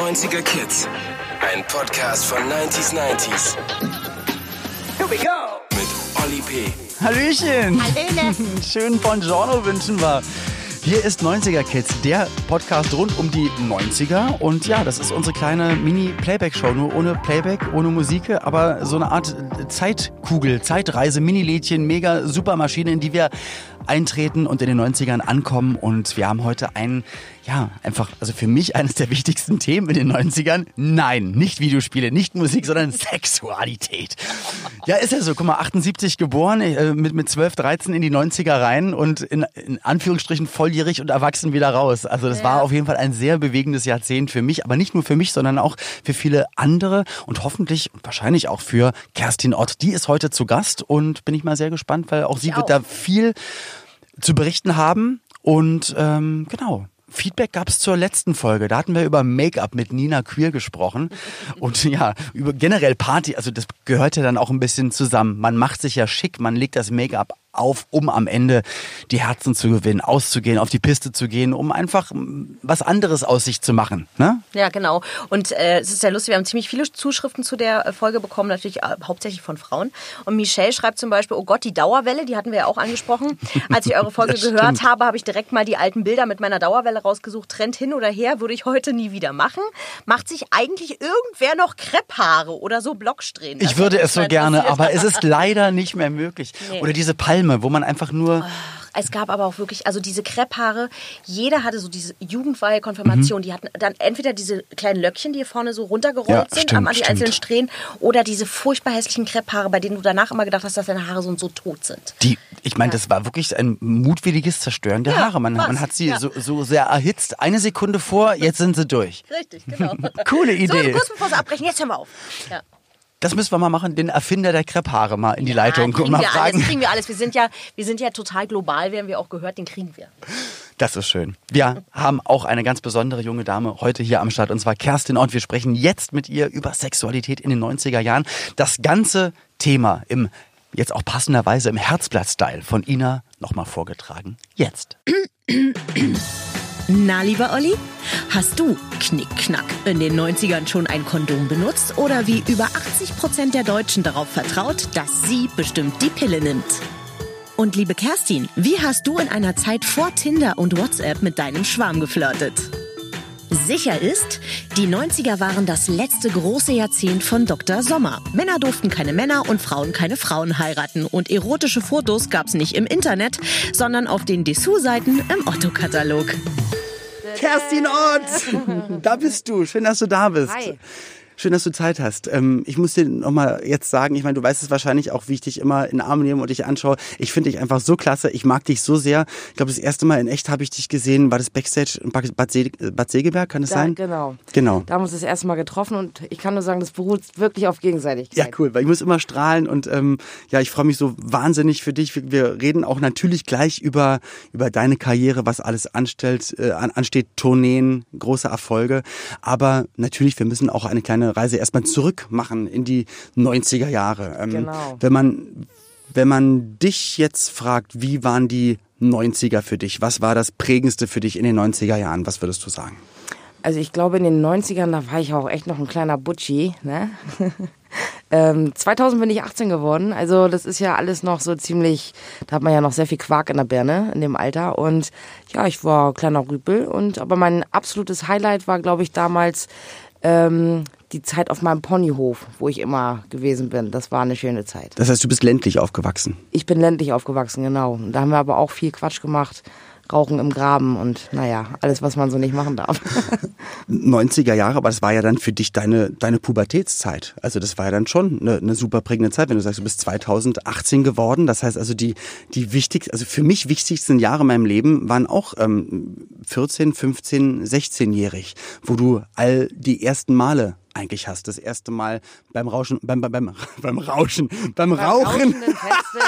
90er Kids. Ein Podcast von 90s 90s. Here we go! Mit Olli P. Hallöchen! Schönen Buongiorno wünschen wir. Hier ist 90er Kids, der Podcast rund um die 90er. Und ja, das ist unsere kleine Mini-Playback-Show. Nur ohne Playback, ohne Musik, aber so eine Art Zeitkugel, Zeitreise, Mini-Lädchen, mega Supermaschine, in die wir eintreten und in den 90ern ankommen. Und wir haben heute ein, ja, einfach, also für mich eines der wichtigsten Themen in den 90ern. Nein, nicht Videospiele, nicht Musik, sondern Sexualität. Ja, ist ja so. Guck mal, 78 geboren, äh, mit, mit 12, 13 in die 90er rein und in, in Anführungsstrichen volljährig und erwachsen wieder raus. Also das Ja. war auf jeden Fall ein sehr bewegendes Jahrzehnt für mich, aber nicht nur für mich, sondern auch für viele andere und hoffentlich und wahrscheinlich auch für Kerstin Ott. Die ist heute zu Gast und bin ich mal sehr gespannt, weil auch sie wird auch. da viel zu berichten haben. Und ähm, genau. Feedback gab es zur letzten Folge. Da hatten wir über Make-up mit Nina Queer gesprochen. Und ja, über generell Party, also das gehört ja dann auch ein bisschen zusammen. Man macht sich ja schick, man legt das Make-up auf, um am Ende die Herzen zu gewinnen, auszugehen, auf die Piste zu gehen, um einfach was anderes aus sich zu machen. Ne? Ja, genau. Und äh, es ist sehr lustig, wir haben ziemlich viele Zuschriften zu der äh, Folge bekommen, natürlich äh, hauptsächlich von Frauen. Und Michelle schreibt zum Beispiel, oh Gott, die Dauerwelle, die hatten wir ja auch angesprochen. Als ich eure Folge gehört habe, habe ich direkt mal die alten Bilder mit meiner Dauerwelle rausgesucht. Trend hin oder her, würde ich heute nie wieder machen. Macht sich eigentlich irgendwer noch Krepphaare oder so Blocksträhnen? Ich würde es so gerne, aber es ist leider nicht mehr möglich. Nee. Oder diese Palme, wo man einfach nur... Es gab aber auch wirklich, also diese Krepphaare, jeder hatte so diese jugendweihe Konfirmation. Die hatten dann entweder diese kleinen Löckchen, die hier vorne so runtergerollt Ja, sind stimmt, am- an die einzelnen Strähnen, oder diese furchtbar hässlichen Krepphaare, bei denen du danach immer gedacht hast, dass deine Haare so und so tot sind. Die, ich meine, das war wirklich ein mutwilliges Zerstören der Ja, Haare. Man, man hat sie Ja. so, so sehr erhitzt. Eine Sekunde vor, jetzt sind sie durch. Richtig, genau. Coole Idee. So, kurz bevor sie abbrechen, jetzt hören wir auf. Ja. Das müssen wir mal machen, den Erfinder der Krepphaare mal in die Leitung kriegen und mal wir fragen. alles, kriegen wir alles. Wir sind ja, wir sind ja total global, wir haben wir auch gehört, den kriegen wir. Das ist schön. Wir haben auch eine ganz besondere junge Dame heute hier am Start und zwar Kerstin Ott. Wir sprechen jetzt mit ihr über Sexualität in den 90er Jahren. Das ganze Thema im, jetzt auch passenderweise im Herzblatt-Style von Ina nochmal vorgetragen. Jetzt. Na, lieber Olli, hast du Knickknack in den 90ern schon ein Kondom benutzt oder wie über 80 Prozent der Deutschen darauf vertraut, dass sie bestimmt die Pille nimmt? Und liebe Kerstin, wie hast du in einer Zeit vor Tinder und WhatsApp mit deinem Schwarm geflirtet? Sicher ist, die 90er waren das letzte große Jahrzehnt von Dr. Sommer. Männer durften keine Männer und Frauen keine Frauen heiraten. Und erotische Fotos gab's nicht im Internet, sondern auf den Dessous-Seiten im Otto-Katalog. Kerstin Ott! Da bist du. Schön, dass du da bist. Hi. Schön, dass du Zeit hast. Ähm, ich muss dir nochmal jetzt sagen, ich meine, du weißt es wahrscheinlich auch, wie ich dich immer in den Arm nehme und dich anschaue. Ich finde dich einfach so klasse. Ich mag dich so sehr. Ich glaube, das erste Mal in echt habe ich dich gesehen, war das Backstage in Bad, Se Bad Segeberg, kann es sein? genau. Genau. Da haben wir uns das erste Mal getroffen und ich kann nur sagen, das beruht wirklich auf Gegenseitigkeit. Ja, cool, weil ich muss immer strahlen und ähm, ja, ich freue mich so wahnsinnig für dich. Wir, wir reden auch natürlich gleich über über deine Karriere, was alles anstellt, äh, an, ansteht, Tourneen, große Erfolge. Aber natürlich, wir müssen auch eine kleine Reise erstmal zurück machen in die 90er Jahre. Ähm, Genau. Wenn man wenn man dich jetzt fragt, wie waren die 90er für dich? Was war das prägendste für dich in den 90er Jahren? Was würdest du sagen? Also ich glaube, in den 90ern, da war ich auch echt noch ein kleiner Butchi. Ne? ähm, 2000 bin ich 18 geworden. Also das ist ja alles noch so ziemlich, da hat man ja noch sehr viel Quark in der Birne in dem Alter. Und ja, ich war kleiner Rüpel. Und aber mein absolutes Highlight war, glaube ich, damals ähm, die Zeit auf meinem Ponyhof, wo ich immer gewesen bin. Das war eine schöne Zeit. Das heißt, du bist ländlich aufgewachsen. Ich bin ländlich aufgewachsen, genau. Und Da haben wir aber auch viel Quatsch gemacht. Rauchen im Graben und naja, alles, was man so nicht machen darf. 90er Jahre, aber das war ja dann für dich deine, deine Pubertätszeit. Also das war ja dann schon eine, eine super prägende Zeit, wenn du sagst, du bist 2018 geworden. Das heißt also die, die wichtigsten, also für mich wichtigsten Jahre in meinem Leben waren auch ähm, 14, 15, 16-jährig, wo du all die ersten Male eigentlich hast. Das erste Mal beim Rauschen, beim, beim, beim, beim Rauschen, beim Rauchen,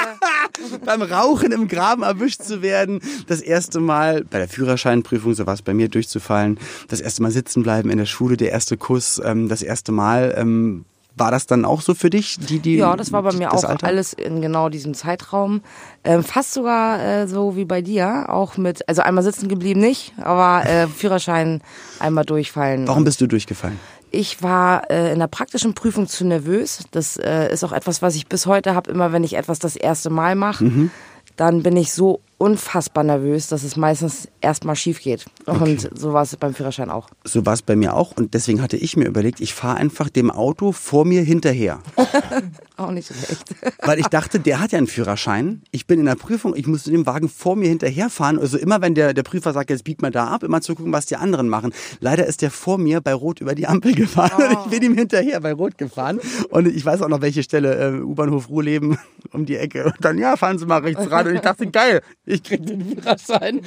beim Rauchen im Graben erwischt zu werden, das erste Mal bei der Führerscheinprüfung, so war es bei mir, durchzufallen, das erste Mal sitzen bleiben in der Schule, der erste Kuss, ähm, das erste Mal ähm, war das dann auch so für dich? Die, die, ja, das war bei mir auch Alter? alles in genau diesem Zeitraum. Ähm, fast sogar äh, so wie bei dir, auch mit, also einmal sitzen geblieben nicht, aber äh, Führerschein einmal durchfallen. Warum bist du durchgefallen? Ich war äh, in der praktischen Prüfung zu nervös. Das äh, ist auch etwas, was ich bis heute habe, immer wenn ich etwas das erste Mal mache. Mhm. Dann bin ich so unfassbar nervös, dass es meistens erstmal schief geht. Und so war es beim Führerschein auch. So war es bei mir auch und deswegen hatte ich mir überlegt, ich fahre einfach dem Auto vor mir hinterher. Auch nicht schlecht. Weil ich dachte, der hat ja einen Führerschein. Ich bin in der Prüfung, ich muss dem Wagen vor mir hinterherfahren. Also immer, wenn der, der Prüfer sagt, jetzt biegt mal da ab, immer zu gucken, was die anderen machen. Leider ist der vor mir bei Rot über die Ampel gefahren und ich bin ihm hinterher bei Rot gefahren. Und ich weiß auch noch, welche Stelle, äh, U-Bahnhof Ruhleben um die Ecke. Und dann, ja, fahren Sie mal rechts ran. Und ich dachte, geil, ich krieg den Führerschein.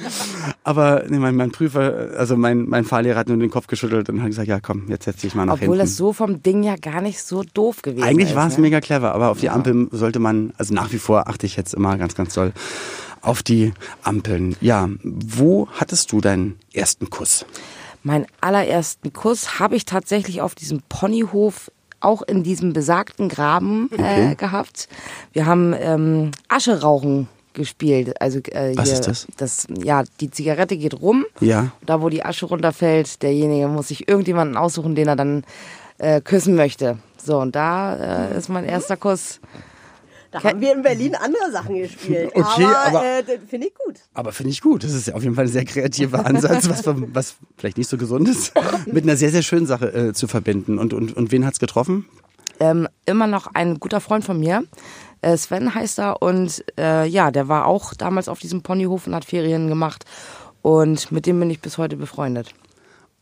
Aber nee, mein, mein Prüfer, also mein, mein Fahrlehrer hat nur den Kopf geschüttelt und hat gesagt, ja komm, jetzt setz dich mal nach Obwohl hinten. das so vom Ding ja gar nicht so doof gewesen ist. Eigentlich war es ne? mega clever, aber auf die Ampel sollte man, also nach wie vor achte ich jetzt immer ganz, ganz doll auf die Ampeln. Ja, wo hattest du deinen ersten Kuss? Meinen allerersten Kuss habe ich tatsächlich auf diesem Ponyhof auch in diesem besagten Graben Okay. äh, gehabt. Wir haben ähm, Ascherauchen gespielt. Also äh, Was hier, ist das? das? Ja, die Zigarette geht rum. Ja. Da, wo die Asche runterfällt, derjenige muss sich irgendjemanden aussuchen, den er dann äh, küssen möchte. So, und da äh, ist mein erster Kuss. Da haben wir in Berlin andere Sachen gespielt. Okay, aber, aber- äh, finde ich gut. Aber finde ich gut. Das ist ja auf jeden Fall ein sehr kreativer Ansatz, was, was vielleicht nicht so gesund ist, mit einer sehr, sehr schönen Sache äh, zu verbinden. Und, und, und wen hat's getroffen? ähm, immer noch ein guter Freund von mir. Äh, Sven heißt er und äh, ja, der war auch damals auf diesem Ponyhof und hat Ferien gemacht. Und mit dem bin ich bis heute befreundet.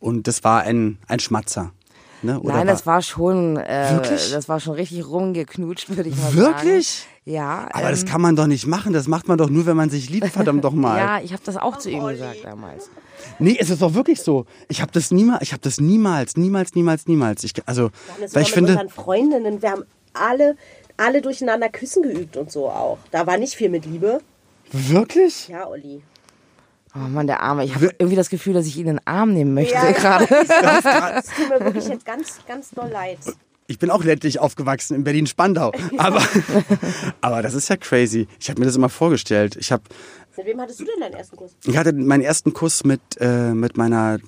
Und das war ein, ein Schmatzer. Ne? Oder Nein, das war schon, äh, Wirklich? das war schon richtig rumgeknutscht, würde ich mal Wirklich? sagen. Ja. Aber das ähm, kann man doch nicht machen. Das macht man doch nur, wenn man sich liebt, verdammt doch mal. Ja, ich habe das auch zu ihm gesagt damals. Nee, es ist doch wirklich so. Ich habe das niemals, ich habe das niemals, niemals, niemals, niemals. Ich, also, weil ich finde, Freundinnen, wir haben alle, alle durcheinander küssen geübt und so auch. Da war nicht viel mit Liebe. wirklich? Ja, Olli. Oh Mann, der Arme. Ich habe irgendwie das Gefühl, dass ich ihn in den Arm nehmen möchte gerade. Das tut mir wirklich jetzt ganz, ganz doll leid. Ich bin auch ländlich aufgewachsen in Berlin-Spandau. Aber, aber das ist ja crazy. Ich habe mir das immer vorgestellt. Ich, hab, Mit wem hattest du denn deinen ersten Kuss? ich hatte meinen ersten Kuss mit, äh, mit meiner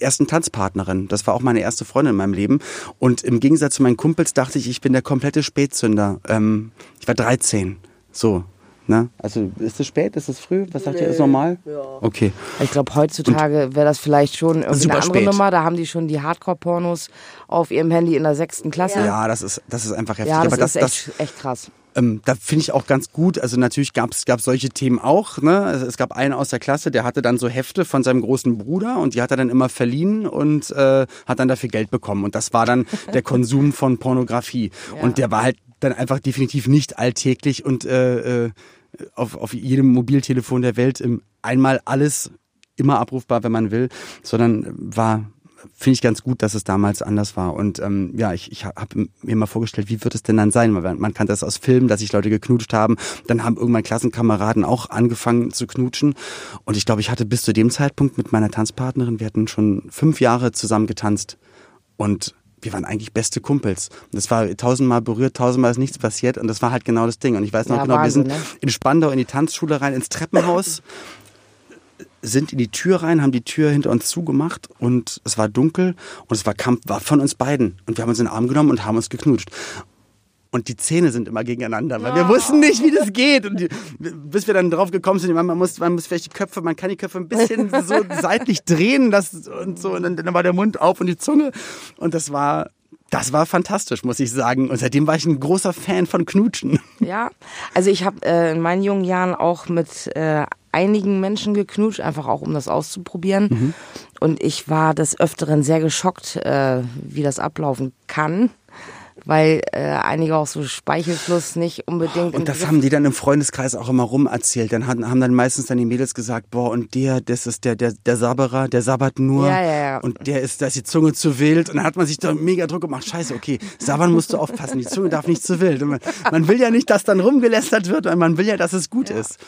ersten Tanzpartnerin. Das war auch meine erste Freundin in meinem Leben. Und im Gegensatz zu meinen Kumpels dachte ich, ich bin der komplette Spätzünder. Ähm, ich war 13. So. Ne? Also ist es spät? Ist es früh? Was sagt ihr? Ist normal? Ja. Okay. Ich glaube, heutzutage wäre das vielleicht schon irgendwie Super eine andere spät. Nummer. Da haben die schon die Hardcore-Pornos auf ihrem Handy in der sechsten Klasse. Ja, das ist, das ist einfach heftig. Ja, das aber das, ist das, echt, echt krass. Ähm, da finde ich auch ganz gut, also natürlich gab es solche Themen auch. Ne? Also es gab einen aus der Klasse, der hatte dann so Hefte von seinem großen Bruder und die hat er dann immer verliehen und äh, hat dann dafür Geld bekommen. Und das war dann der Konsum von Pornografie. Und der war halt dann einfach definitiv nicht alltäglich und äh, äh, auf, auf jedem Mobiltelefon der Welt im einmal alles immer abrufbar, wenn man will, sondern war finde ich ganz gut, dass es damals anders war. Und ähm, ja, ich, ich habe mir mal vorgestellt, wie wird es denn dann sein? Man, man kannte das aus Filmen, dass sich Leute geknutscht haben. Dann haben irgendwann Klassenkameraden auch angefangen zu knutschen. Und ich glaube, ich hatte bis zu dem Zeitpunkt mit meiner Tanzpartnerin, wir hatten schon fünf Jahre zusammen getanzt. Und wir waren eigentlich beste Kumpels. Und das war tausendmal berührt, tausendmal ist nichts passiert. Und das war halt genau das Ding. Und ich weiß noch Ja, genau, Wahnsinn, wir sind ne? in Spandau in die Tanzschule rein, ins Treppenhaus sind in die Tür rein, haben die Tür hinter uns zugemacht und es war dunkel und es war Kampf war von uns beiden und wir haben uns in den Arm genommen und haben uns geknutscht. Und die Zähne sind immer gegeneinander, weil wir wussten nicht, wie das geht. Und die, bis wir dann drauf gekommen sind, man muss, man muss vielleicht die Köpfe, man kann die Köpfe ein bisschen so seitlich drehen das, und so. Und dann, dann war der Mund auf und die Zunge. Und das war, das war fantastisch, muss ich sagen. Und seitdem war ich ein großer Fan von Knutschen. Ja, also ich habe äh, in meinen jungen Jahren auch mit äh, einigen Menschen geknutscht, einfach auch um das auszuprobieren. Mhm. Und ich war des Öfteren sehr geschockt, äh, wie das ablaufen kann, weil äh, einige auch so Speichelfluss nicht unbedingt. Und das haben die dann im Freundeskreis auch immer rum erzählt. Dann haben, haben dann meistens dann die Mädels gesagt, boah, und der, das ist der, der, der Sabberer, der sabbert nur. Ja, ja, ja. Und der ist, da ist die Zunge zu wild. Und dann hat man sich da mega Druck gemacht. Scheiße, okay, sabbern musst du aufpassen. Die Zunge darf nicht zu wild. Und man, man will ja nicht, dass dann rumgelästert wird, weil man will ja, dass es gut ist.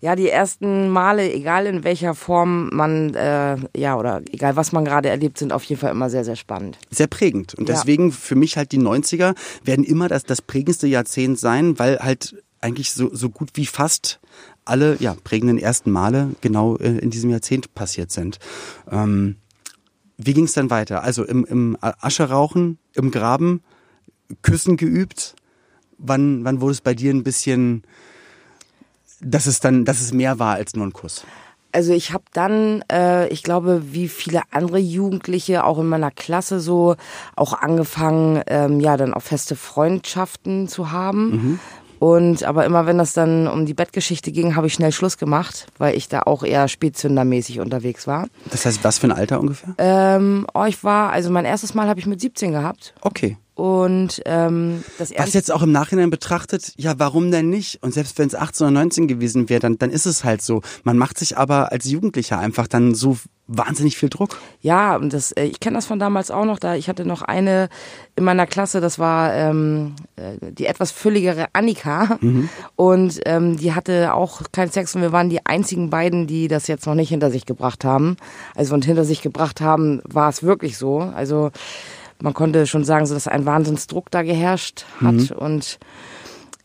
Ja, die ersten Male, egal in welcher Form man, äh, ja, oder egal was man gerade erlebt, sind auf jeden Fall immer sehr, sehr spannend. Sehr prägend. Und Ja. deswegen für mich halt die 90er 90er werden immer das, das prägendste Jahrzehnt sein, weil halt eigentlich so, so gut wie fast alle ja, prägenden ersten Male genau äh, in diesem Jahrzehnt passiert sind. Ähm, wie ging es dann weiter? Also im, im Asche rauchen, im Graben, Küssen geübt. Wann, wann wurde es bei dir ein bisschen, dass es dann, dass es mehr war als nur ein Kuss? Also ich habe dann, äh, ich glaube, wie viele andere Jugendliche, auch in meiner Klasse so, auch angefangen, ähm, ja, dann auch feste Freundschaften zu haben. Mhm. Und aber immer wenn das dann um die Bettgeschichte ging, habe ich schnell Schluss gemacht, weil ich da auch eher spätzündermäßig unterwegs war. Das heißt, was für ein Alter ungefähr? Ähm, oh, ich war, also mein erstes Mal habe ich mit 17 gehabt. Okay. Und ähm, das Was jetzt auch im Nachhinein betrachtet, ja, warum denn nicht? Und selbst wenn es 18 oder 19 gewesen wäre, dann, dann ist es halt so. Man macht sich aber als Jugendlicher einfach dann so wahnsinnig viel Druck. Ja, und das, äh, ich kenne das von damals auch noch. Da ich hatte noch eine in meiner Klasse, das war ähm, äh, die etwas fülligere Annika. Mhm. Und ähm, die hatte auch keinen Sex und wir waren die einzigen beiden, die das jetzt noch nicht hinter sich gebracht haben. Also und hinter sich gebracht haben, war es wirklich so. Also man konnte schon sagen, so dass ein Wahnsinnsdruck da geherrscht hat mhm. und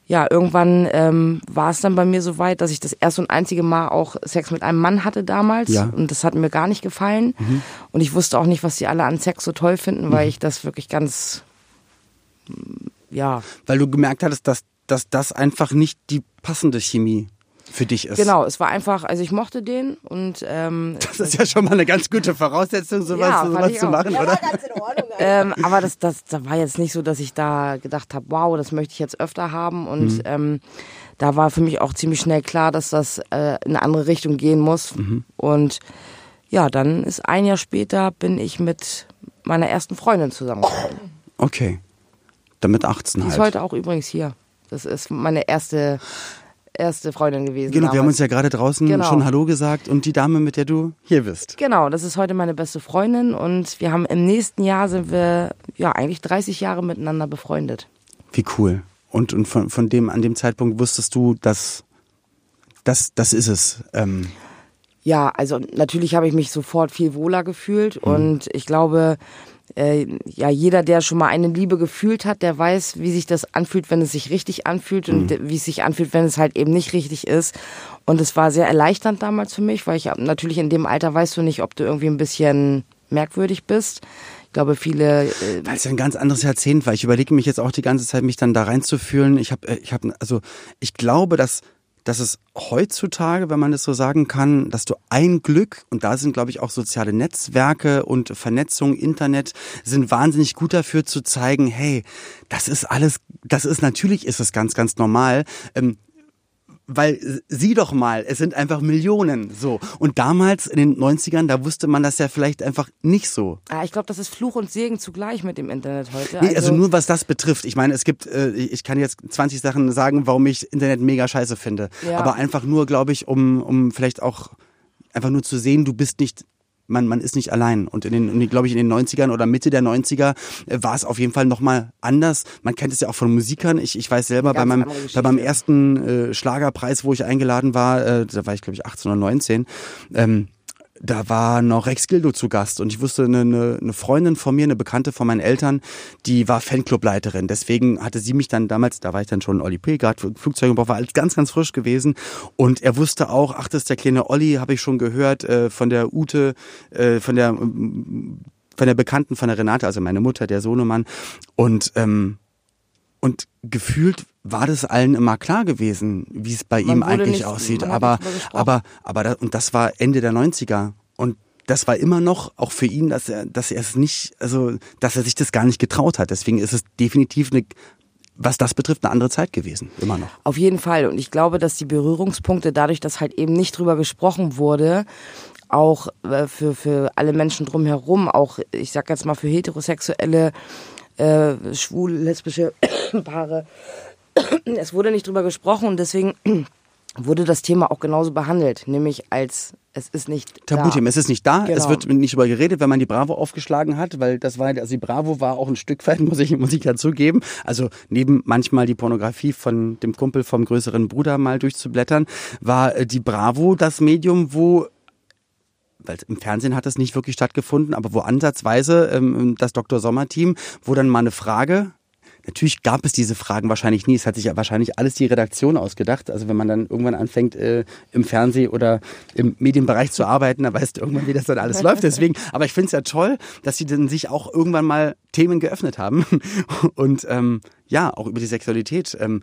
ja, irgendwann ähm, war es dann bei mir so weit, dass ich das erste und einzige Mal auch Sex mit einem Mann hatte damals. Ja. Und das hat mir gar nicht gefallen. Mhm. Und ich wusste auch nicht, was die alle an Sex so toll finden, weil mhm. ich das wirklich ganz, ja. Weil du gemerkt hattest, dass, dass das einfach nicht die passende Chemie für dich ist. Genau, es war einfach, also ich mochte den und ähm, das ist ja schon mal eine ganz gute Voraussetzung, sowas, ja, sowas zu machen, oder? ähm, aber das, das, das war jetzt nicht so, dass ich da gedacht habe, wow, das möchte ich jetzt öfter haben und mhm. ähm, da war für mich auch ziemlich schnell klar, dass das äh, in eine andere Richtung gehen muss mhm. und ja, dann ist ein Jahr später bin ich mit meiner ersten Freundin zusammengekommen. Okay, damit 18 Die halt. ist heute auch übrigens hier. Das ist meine erste erste Freundin gewesen. Genau, damals. wir haben uns ja gerade draußen genau. schon Hallo gesagt und die Dame, mit der du hier bist. Genau, das ist heute meine beste Freundin und wir haben im nächsten Jahr sind wir ja eigentlich 30 Jahre miteinander befreundet. Wie cool. Und, und von, von dem, an dem Zeitpunkt wusstest du, dass das, das ist es. Ähm. Ja, also natürlich habe ich mich sofort viel wohler gefühlt mhm. und ich glaube, äh, ja, jeder, der schon mal eine Liebe gefühlt hat, der weiß, wie sich das anfühlt, wenn es sich richtig anfühlt und mhm. wie es sich anfühlt, wenn es halt eben nicht richtig ist. Und es war sehr erleichternd damals für mich, weil ich natürlich in dem Alter weißt du nicht, ob du irgendwie ein bisschen merkwürdig bist. Ich glaube, viele. Äh Weil es ja ein ganz anderes Jahrzehnt war. Ich überlege mich jetzt auch die ganze Zeit, mich dann da reinzufühlen. Ich habe, äh, ich habe, also ich glaube, dass dass es heutzutage, wenn man das so sagen kann, dass du ein Glück, und da sind, glaube ich, auch soziale Netzwerke und Vernetzung, Internet, sind wahnsinnig gut dafür zu zeigen, hey, das ist alles, das ist natürlich ist es ganz, ganz normal. Ähm, weil sieh doch mal, es sind einfach Millionen so. Und damals in den 90ern, da wusste man das ja vielleicht einfach nicht so. Ah, ich glaube, das ist Fluch und Segen zugleich mit dem Internet heute. Nee, also, also nur was das betrifft. Ich meine, es gibt, äh, ich kann jetzt 20 Sachen sagen, warum ich Internet mega scheiße finde. Ja. Aber einfach nur, glaube ich, um, um vielleicht auch einfach nur zu sehen, du bist nicht man, man ist nicht allein. Und in den, glaube ich, in den 90ern oder Mitte der 90er äh, war es auf jeden Fall nochmal anders. Man kennt es ja auch von Musikern. Ich, ich weiß selber, bei meinem, bei meinem ersten äh, Schlagerpreis, wo ich eingeladen war, äh, da war ich, glaube ich, 18 oder 19, ähm, da war noch Rex Gildo zu Gast und ich wusste, eine, eine Freundin von mir, eine Bekannte von meinen Eltern, die war Fanclubleiterin. Deswegen hatte sie mich dann damals, da war ich dann schon Olli P., gerade Flugzeugbau, war alles ganz, ganz frisch gewesen. Und er wusste auch, ach, das ist der kleine Olli, habe ich schon gehört, äh, von der Ute, äh, von der von der Bekannten von der Renate, also meine Mutter, der Sohnemann. Und ähm, und gefühlt war das allen immer klar gewesen, wie es bei man ihm eigentlich nicht, aussieht. Aber, aber, aber, das, und das war Ende der 90er. Und das war immer noch auch für ihn, dass er, dass er es nicht, also, dass er sich das gar nicht getraut hat. Deswegen ist es definitiv eine, was das betrifft, eine andere Zeit gewesen, immer noch. Auf jeden Fall. Und ich glaube, dass die Berührungspunkte dadurch, dass halt eben nicht drüber gesprochen wurde, auch äh, für, für alle Menschen drumherum, auch, ich sag jetzt mal, für heterosexuelle äh, schwul, lesbische Paare. es wurde nicht drüber gesprochen und deswegen wurde das Thema auch genauso behandelt, nämlich als es ist nicht Tabuthema, es ist nicht da, genau. es wird nicht drüber geredet, wenn man die Bravo aufgeschlagen hat, weil das war, also die Bravo war auch ein Stück weit, muss ich, muss ich dazugeben, also neben manchmal die Pornografie von dem Kumpel vom größeren Bruder mal durchzublättern, war äh, die Bravo das Medium, wo weil im Fernsehen hat das nicht wirklich stattgefunden, aber wo ansatzweise ähm, das Dr. Sommer-Team, wo dann mal eine Frage natürlich gab es diese Fragen wahrscheinlich nie. Es hat sich ja wahrscheinlich alles die Redaktion ausgedacht. Also wenn man dann irgendwann anfängt, äh, im Fernseh oder im Medienbereich zu arbeiten, dann weißt du irgendwann, wie das dann alles läuft. Deswegen, aber ich finde es ja toll, dass sie dann sich auch irgendwann mal Themen geöffnet haben. Und ähm, ja, auch über die Sexualität. Ähm,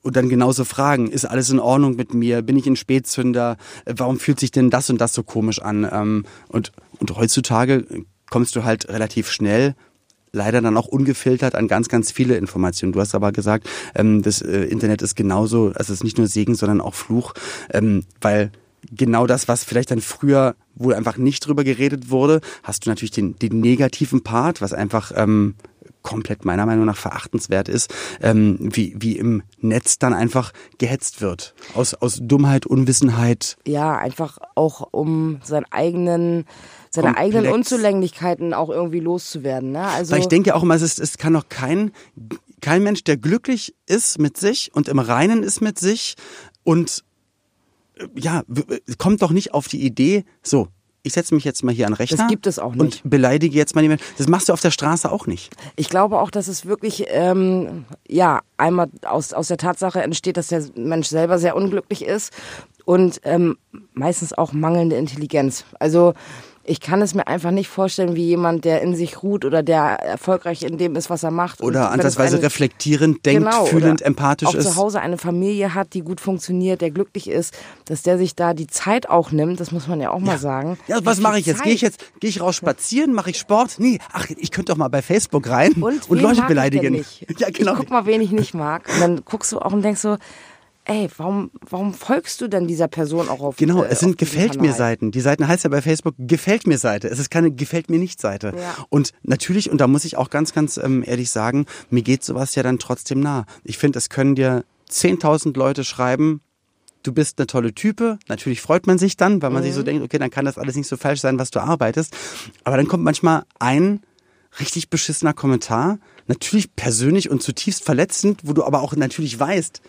und dann genauso fragen, ist alles in Ordnung mit mir? Bin ich ein Spätzünder? Warum fühlt sich denn das und das so komisch an? Ähm, und, und heutzutage kommst du halt relativ schnell leider dann auch ungefiltert an ganz, ganz viele Informationen. Du hast aber gesagt, ähm, das äh, Internet ist genauso, also es ist nicht nur Segen, sondern auch Fluch, ähm, weil genau das, was vielleicht dann früher wohl einfach nicht drüber geredet wurde, hast du natürlich den, den negativen Part, was einfach ähm, komplett meiner Meinung nach verachtenswert ist, ähm, wie, wie im Netz dann einfach gehetzt wird. Aus, aus Dummheit, Unwissenheit. Ja, einfach auch um seinen eigenen seine Komplex. eigenen Unzulänglichkeiten auch irgendwie loszuwerden. Ne? Also Weil ich denke auch immer, es, ist, es kann doch kein, kein Mensch, der glücklich ist mit sich und im Reinen ist mit sich und äh, ja, kommt doch nicht auf die Idee, so, ich setze mich jetzt mal hier an Rechner. Das gibt es auch nicht. Und beleidige jetzt mal jemanden. Das machst du auf der Straße auch nicht. Ich glaube auch, dass es wirklich, ähm, ja, einmal aus, aus der Tatsache entsteht, dass der Mensch selber sehr unglücklich ist und ähm, meistens auch mangelnde Intelligenz. Also ich kann es mir einfach nicht vorstellen, wie jemand, der in sich ruht oder der erfolgreich in dem ist, was er macht. Oder ansatzweise reflektierend denkt, genau, fühlend, empathisch auch ist. zu Hause eine Familie hat, die gut funktioniert, der glücklich ist, dass der sich da die Zeit auch nimmt, das muss man ja auch mal sagen. Ja, was mache ich jetzt? Gehe ich jetzt, gehe ich raus spazieren, mache ich Sport? Nee, ach, ich könnte doch mal bei Facebook rein und, und Leute beleidigen. Ja, genau. Ich guck mal, wen ich nicht mag. Und dann guckst du auch und denkst so, ey, warum, warum folgst du denn dieser Person auch auf Genau, äh, es sind Gefällt mir Seiten. Die Seiten heißt ja bei Facebook Gefällt mir Seite. Es ist keine Gefällt mir nicht Seite. Ja. Und natürlich, und da muss ich auch ganz, ganz ähm, ehrlich sagen, mir geht sowas ja dann trotzdem nah. Ich finde, es können dir 10.000 Leute schreiben, du bist eine tolle Type. Natürlich freut man sich dann, weil man mhm. sich so mhm. denkt, okay, dann kann das alles nicht so falsch sein, was du arbeitest. Aber dann kommt manchmal ein richtig beschissener Kommentar, natürlich persönlich und zutiefst verletzend, wo du aber auch natürlich weißt,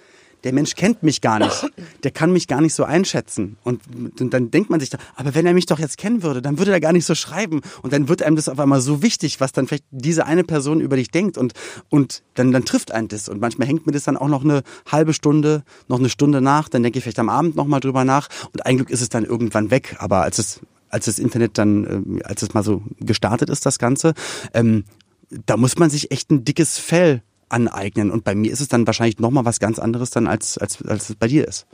der Mensch kennt mich gar nicht. Der kann mich gar nicht so einschätzen. Und, und dann denkt man sich da, aber wenn er mich doch jetzt kennen würde, dann würde er gar nicht so schreiben. Und dann wird einem das auf einmal so wichtig, was dann vielleicht diese eine Person über dich denkt. Und, und dann, dann trifft einen das. Und manchmal hängt mir das dann auch noch eine halbe Stunde, noch eine Stunde nach. Dann denke ich vielleicht am Abend nochmal drüber nach. Und ein Glück ist es dann irgendwann weg. Aber als es als das Internet dann, äh, als es mal so gestartet ist, das Ganze, ähm, da muss man sich echt ein dickes Fell aneignen. Und bei mir ist es dann wahrscheinlich nochmal was ganz anderes dann, als, als, als es bei dir ist.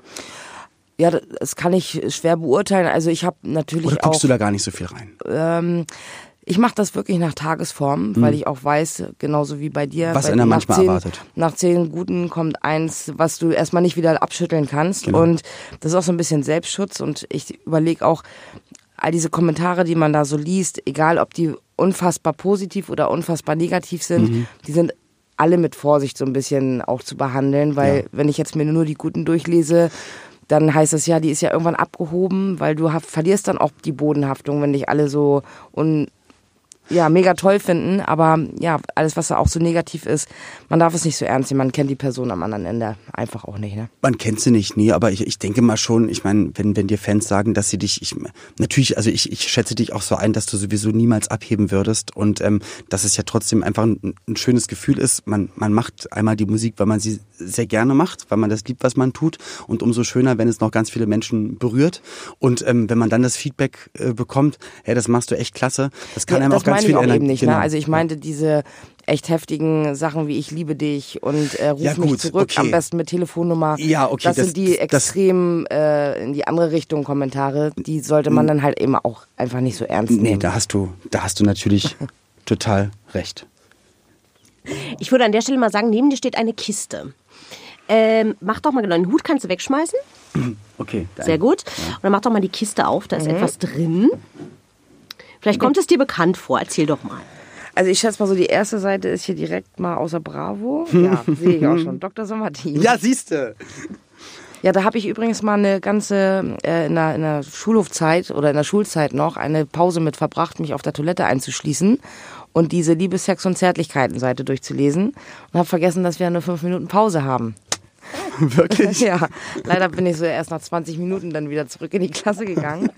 Ja, das kann ich schwer beurteilen. Also ich habe natürlich Oder guckst auch, du da gar nicht so viel rein? Ähm, ich mache das wirklich nach Tagesform, hm. weil ich auch weiß, genauso wie bei dir. Was einer manchmal zehn, erwartet. Nach zehn Guten kommt eins, was du erstmal nicht wieder abschütteln kannst. Genau. Und das ist auch so ein bisschen Selbstschutz. Und ich überlege auch, all diese Kommentare, die man da so liest, egal ob die unfassbar positiv oder unfassbar negativ sind, mhm. die sind alle mit Vorsicht so ein bisschen auch zu behandeln, weil ja. wenn ich jetzt mir nur die guten durchlese, dann heißt es ja, die ist ja irgendwann abgehoben, weil du verlierst dann auch die Bodenhaftung, wenn dich alle so un ja, mega toll finden, aber ja, alles, was da auch so negativ ist, man darf es nicht so ernst nehmen. Man kennt die Person am anderen Ende einfach auch nicht. Ne? Man kennt sie nicht, nie, aber ich, ich denke mal schon, ich meine, wenn, wenn dir Fans sagen, dass sie dich, ich, natürlich, also ich, ich schätze dich auch so ein, dass du sowieso niemals abheben würdest und ähm, dass es ja trotzdem einfach ein, ein schönes Gefühl ist. Man, man macht einmal die Musik, weil man sie sehr gerne macht, weil man das liebt, was man tut und umso schöner, wenn es noch ganz viele Menschen berührt und ähm, wenn man dann das Feedback äh, bekommt, hey, das machst du echt klasse, das kann ja, einem auch ganz viel ändern. Ne? Genau. Ne? Also ich meinte diese echt heftigen Sachen wie ich liebe dich und äh, ruf ja, mich zurück, okay. am besten mit Telefonnummer. Ja, okay. Das, das sind die extrem äh, in die andere Richtung Kommentare, die sollte man dann halt eben auch einfach nicht so ernst nehmen. Nee, da hast du, da hast du natürlich total recht. Ich würde an der Stelle mal sagen, neben dir steht eine Kiste. Ähm, mach doch mal genau, den Hut kannst du wegschmeißen. Okay. Sehr gut. Ja. Und dann mach doch mal die Kiste auf, da ist mhm. etwas drin. Vielleicht kommt es dir bekannt vor, erzähl doch mal. Also ich schätze mal so, die erste Seite ist hier direkt mal außer Bravo. Ja, sehe ich auch schon. Dr. Sommerteam. Ja, siehste. Ja, da habe ich übrigens mal eine ganze, äh, in, der, in der Schulhofzeit oder in der Schulzeit noch, eine Pause mit verbracht, mich auf der Toilette einzuschließen und diese Liebe, Sex und Zärtlichkeiten-Seite durchzulesen und habe vergessen, dass wir eine fünf Minuten Pause haben. Wirklich? ja, leider bin ich so erst nach 20 Minuten dann wieder zurück in die Klasse gegangen.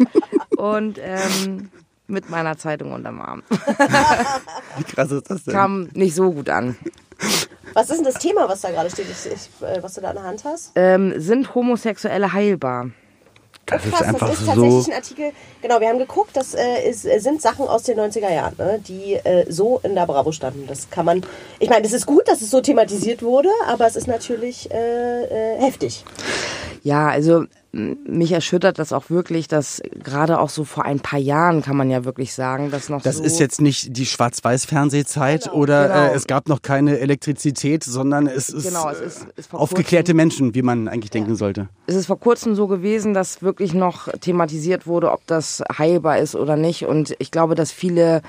Und ähm, mit meiner Zeitung unterm Arm. Wie krass ist das denn? Kam nicht so gut an. Was ist denn das Thema, was da gerade steht, ich, ich, äh, was du da in der Hand hast? Ähm, sind Homosexuelle heilbar? Das Krass, ist einfach das ist so. tatsächlich ein Artikel. Genau, wir haben geguckt, das äh, ist, äh, sind Sachen aus den 90er Jahren, ne, die äh, so in der Bravo standen. Das kann man. Ich meine, es ist gut, dass es so thematisiert wurde, aber es ist natürlich äh, äh, heftig. Ja, also mich erschüttert das auch wirklich, dass gerade auch so vor ein paar Jahren kann man ja wirklich sagen, dass noch Das so ist jetzt nicht die Schwarz-Weiß-Fernsehzeit oder Genau. Äh, es gab noch keine Elektrizität, sondern es ist, Genau, es äh, ist- ist aufgeklärte Menschen, wie man eigentlich denken sollte. es ist vor kurzem so gewesen, dass wirklich noch thematisiert wurde, ob das heilbar ist oder nicht. Und ich glaube, dass viele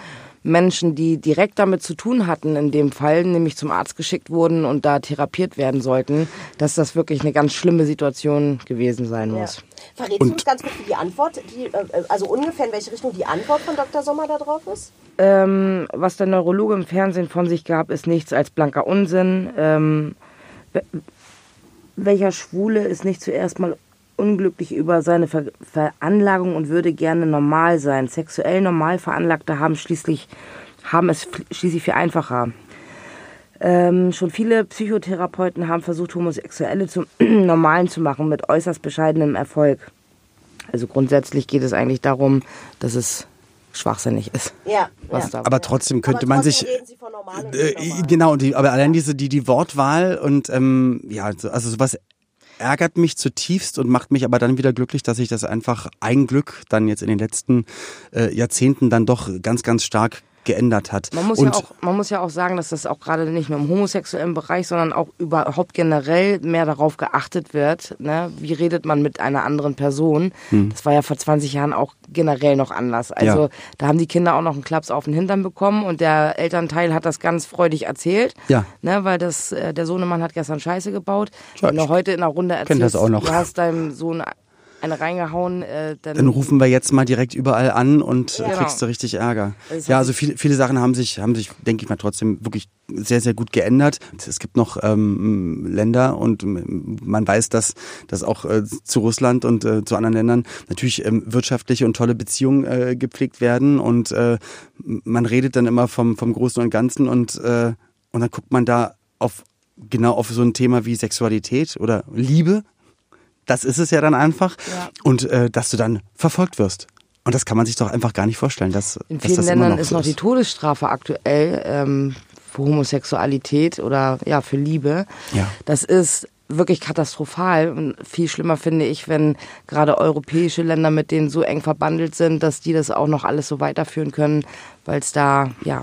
Menschen, die direkt damit zu tun hatten in dem Fall, nämlich zum Arzt geschickt wurden und da therapiert werden sollten, dass das wirklich eine ganz schlimme Situation gewesen sein muss. Verrätst du uns ganz kurz die Antwort, die, äh, also ungefähr in welche Richtung die Antwort von Dr. Sommer da drauf ist? Ähm, was der Neurologe im Fernsehen von sich gab, ist nichts als blanker Unsinn. Ähm, we- welcher Schwule ist nicht zuerst mal unglücklich über seine Ver Veranlagung und würde gerne normal sein? Sexuell normal Veranlagte haben schließlich haben es schließlich viel einfacher. Ähm, schon viele Psychotherapeuten haben versucht, Homosexuelle zum Normalen zu machen, mit äußerst bescheidenem Erfolg. Also grundsätzlich geht es eigentlich darum, dass es schwachsinnig ist. Ja. Was ja. da Aber trotzdem könnte Aber man trotzdem sich reden Sie von normal und Äh, genau, die, aber allein diese, die, die Wortwahl und ähm, ja, so- also sowas ärgert mich zutiefst und macht mich aber dann wieder glücklich, dass sich das einfach ein Glück dann jetzt in den letzten äh, Jahrzehnten dann doch ganz, ganz stark geändert hat. Man muss, und ja auch, man muss ja auch sagen, dass das auch gerade nicht nur im homosexuellen Bereich, sondern auch überhaupt generell mehr darauf geachtet wird. Ne? Wie redet man mit einer anderen Person? Das war ja vor 20 Jahren auch generell noch anders. Also Hm. Ja. da haben die Kinder auch noch einen Klaps auf den Hintern bekommen und der Elternteil hat das ganz freudig erzählt. Ja. Ne? Weil das, äh, der Sohnemann hat gestern Scheiße gebaut. Wenn du heute in einer Runde erzählst, das auch noch. du hast deinem Sohn eine reingehauen, äh, dann, dann rufen wir jetzt mal direkt überall an und äh, Genau. kriegst du richtig Ärger. Das Ja, hat also viele, viele Sachen haben sich, haben sich, denke ich mal, trotzdem wirklich sehr, sehr gut geändert. Es gibt noch ähm, Länder und ähm, man weiß, dass, dass auch äh, zu Russland und äh, zu anderen Ländern natürlich ähm, wirtschaftliche und tolle Beziehungen äh, gepflegt werden und äh, man redet dann immer vom, vom Großen und Ganzen und, äh, und dann guckt man da auf genau auf so ein Thema wie Sexualität oder Liebe. Das ist es ja dann einfach. Ja. Und äh, dass du dann verfolgt wirst. Und das kann man sich doch einfach gar nicht vorstellen. Dass, In dass vielen das Ländern noch ist so noch die Todesstrafe aktuell ähm, für Homosexualität oder ja für Liebe. Ja. Das ist wirklich katastrophal und viel schlimmer finde ich, wenn gerade europäische Länder mit denen so eng verbandelt sind, dass die das auch noch alles so weiterführen können, weil es da ja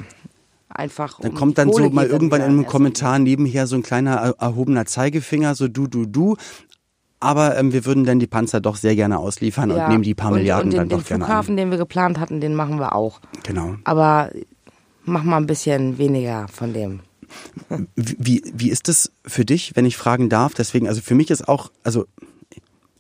einfach Dann um kommt dann so mal irgendwann in einem Kommentar nebenher so ein kleiner er- erhobener Zeigefinger, so du, du, du. Aber ähm, wir würden dann die Panzer doch sehr gerne ausliefern Ja. und nehmen die paar und, Milliarden und den, dann den doch gerne Flughafen, an. den wir geplant hatten, den machen wir auch. Genau. Aber mach mal ein bisschen weniger von dem. Wie, wie, wie ist es für dich, wenn ich fragen darf? Deswegen, also für mich ist auch, also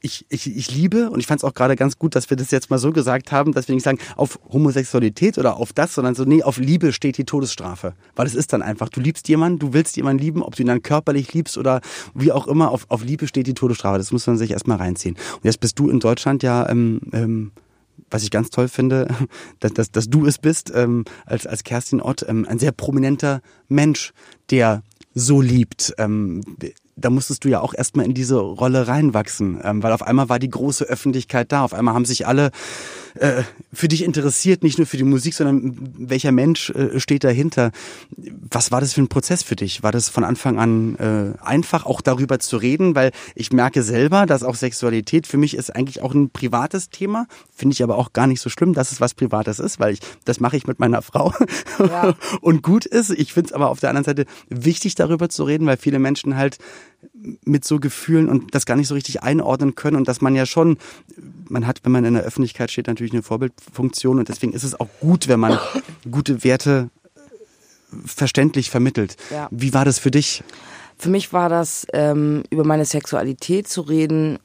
ich, ich, ich liebe und ich fand es auch gerade ganz gut, dass wir das jetzt mal so gesagt haben, dass wir nicht sagen, auf Homosexualität oder auf das, sondern so, nee, auf Liebe steht die Todesstrafe. Weil es ist dann einfach, du liebst jemanden, du willst jemanden lieben, ob du ihn dann körperlich liebst oder wie auch immer, auf, auf Liebe steht die Todesstrafe. Das muss man sich erstmal reinziehen. Und jetzt bist du in Deutschland ja, ähm, ähm, was ich ganz toll finde, dass, dass, dass du es bist, ähm, als, als Kerstin Ott, ähm, ein sehr prominenter Mensch, der so liebt. Ähm, da musstest du ja auch erstmal in diese Rolle reinwachsen, ähm, weil auf einmal war die große Öffentlichkeit da. Auf einmal haben sich alle äh, für dich interessiert, nicht nur für die Musik, sondern welcher Mensch äh, steht dahinter. Was war das für ein Prozess für dich? War das von Anfang an äh, einfach, auch darüber zu reden? Weil ich merke selber, dass auch Sexualität für mich ist eigentlich auch ein privates Thema. Finde ich aber auch gar nicht so schlimm, dass es was Privates ist, weil ich das mache ich mit meiner Frau Ja. und gut ist. Ich finde es aber auf der anderen Seite wichtig, darüber zu reden, weil viele Menschen halt mit so Gefühlen und das gar nicht so richtig einordnen können und dass man ja schon, man hat, wenn man in der Öffentlichkeit steht, natürlich eine Vorbildfunktion und deswegen ist es auch gut, wenn man gute Werte verständlich vermittelt. Ja. Wie war das für dich? Für mich war das, ähm, über meine Sexualität zu reden,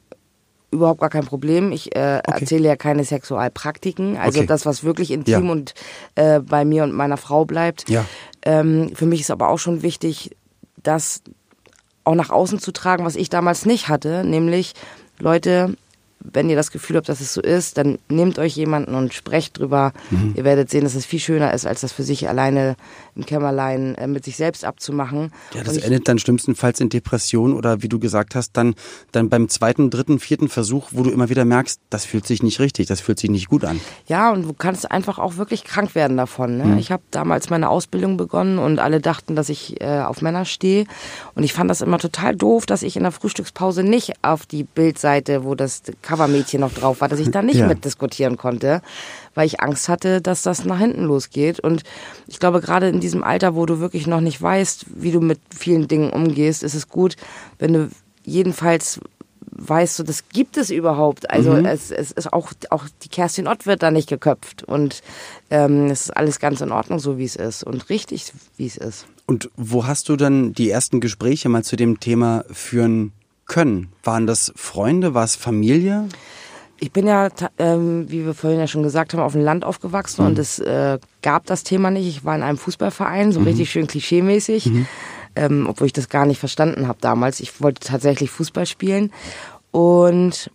überhaupt gar kein Problem. Ich äh, erzähle ja keine Sexualpraktiken, also Okay. das, was wirklich intim Ja. und äh, bei mir und meiner Frau bleibt. Ja. Ähm, für mich ist aber auch schon wichtig, das auch nach außen zu tragen, was ich damals nicht hatte, nämlich Leute, wenn ihr das Gefühl habt, dass es so ist, dann nehmt euch jemanden und sprecht drüber. Mhm. Ihr werdet sehen, dass es viel schöner ist, als das für sich alleine im Kämmerlein äh, mit sich selbst abzumachen. Ja, das endet dann schlimmstenfalls in Depression oder wie du gesagt hast, dann, dann beim zweiten, dritten, vierten Versuch, wo du immer wieder merkst, das fühlt sich nicht richtig, das fühlt sich nicht gut an. Ja, und du kannst einfach auch wirklich krank werden davon. Ne? Mhm. Ich habe damals meine Ausbildung begonnen und alle dachten, dass ich äh, auf Männer stehe. Und ich fand das immer total doof, dass ich in der Frühstückspause nicht auf die Bildseite, wo das Covermädchen noch drauf war, dass ich da nicht ja. mitdiskutieren konnte, weil ich Angst hatte, dass das nach hinten losgeht. Und ich glaube, gerade in diesem Alter, wo du wirklich noch nicht weißt, wie du mit vielen Dingen umgehst, ist es gut, wenn du jedenfalls weißt du, das gibt es überhaupt. Also mhm. es, es ist auch, auch die Kerstin Ott wird da nicht geköpft und ähm, es ist alles ganz in Ordnung, so wie es ist und richtig, wie es ist. Und wo hast du dann die ersten Gespräche mal zu dem Thema führen können? Waren das Freunde, war es Familie? Ich bin ja, ähm, wie wir vorhin ja schon gesagt haben, auf dem Land aufgewachsen mhm. und es äh, gab das Thema nicht. Ich war in einem Fußballverein, so mhm. richtig schön klischeemäßig, mhm. ähm, obwohl ich das gar nicht verstanden habe damals. Ich wollte tatsächlich Fußball spielen und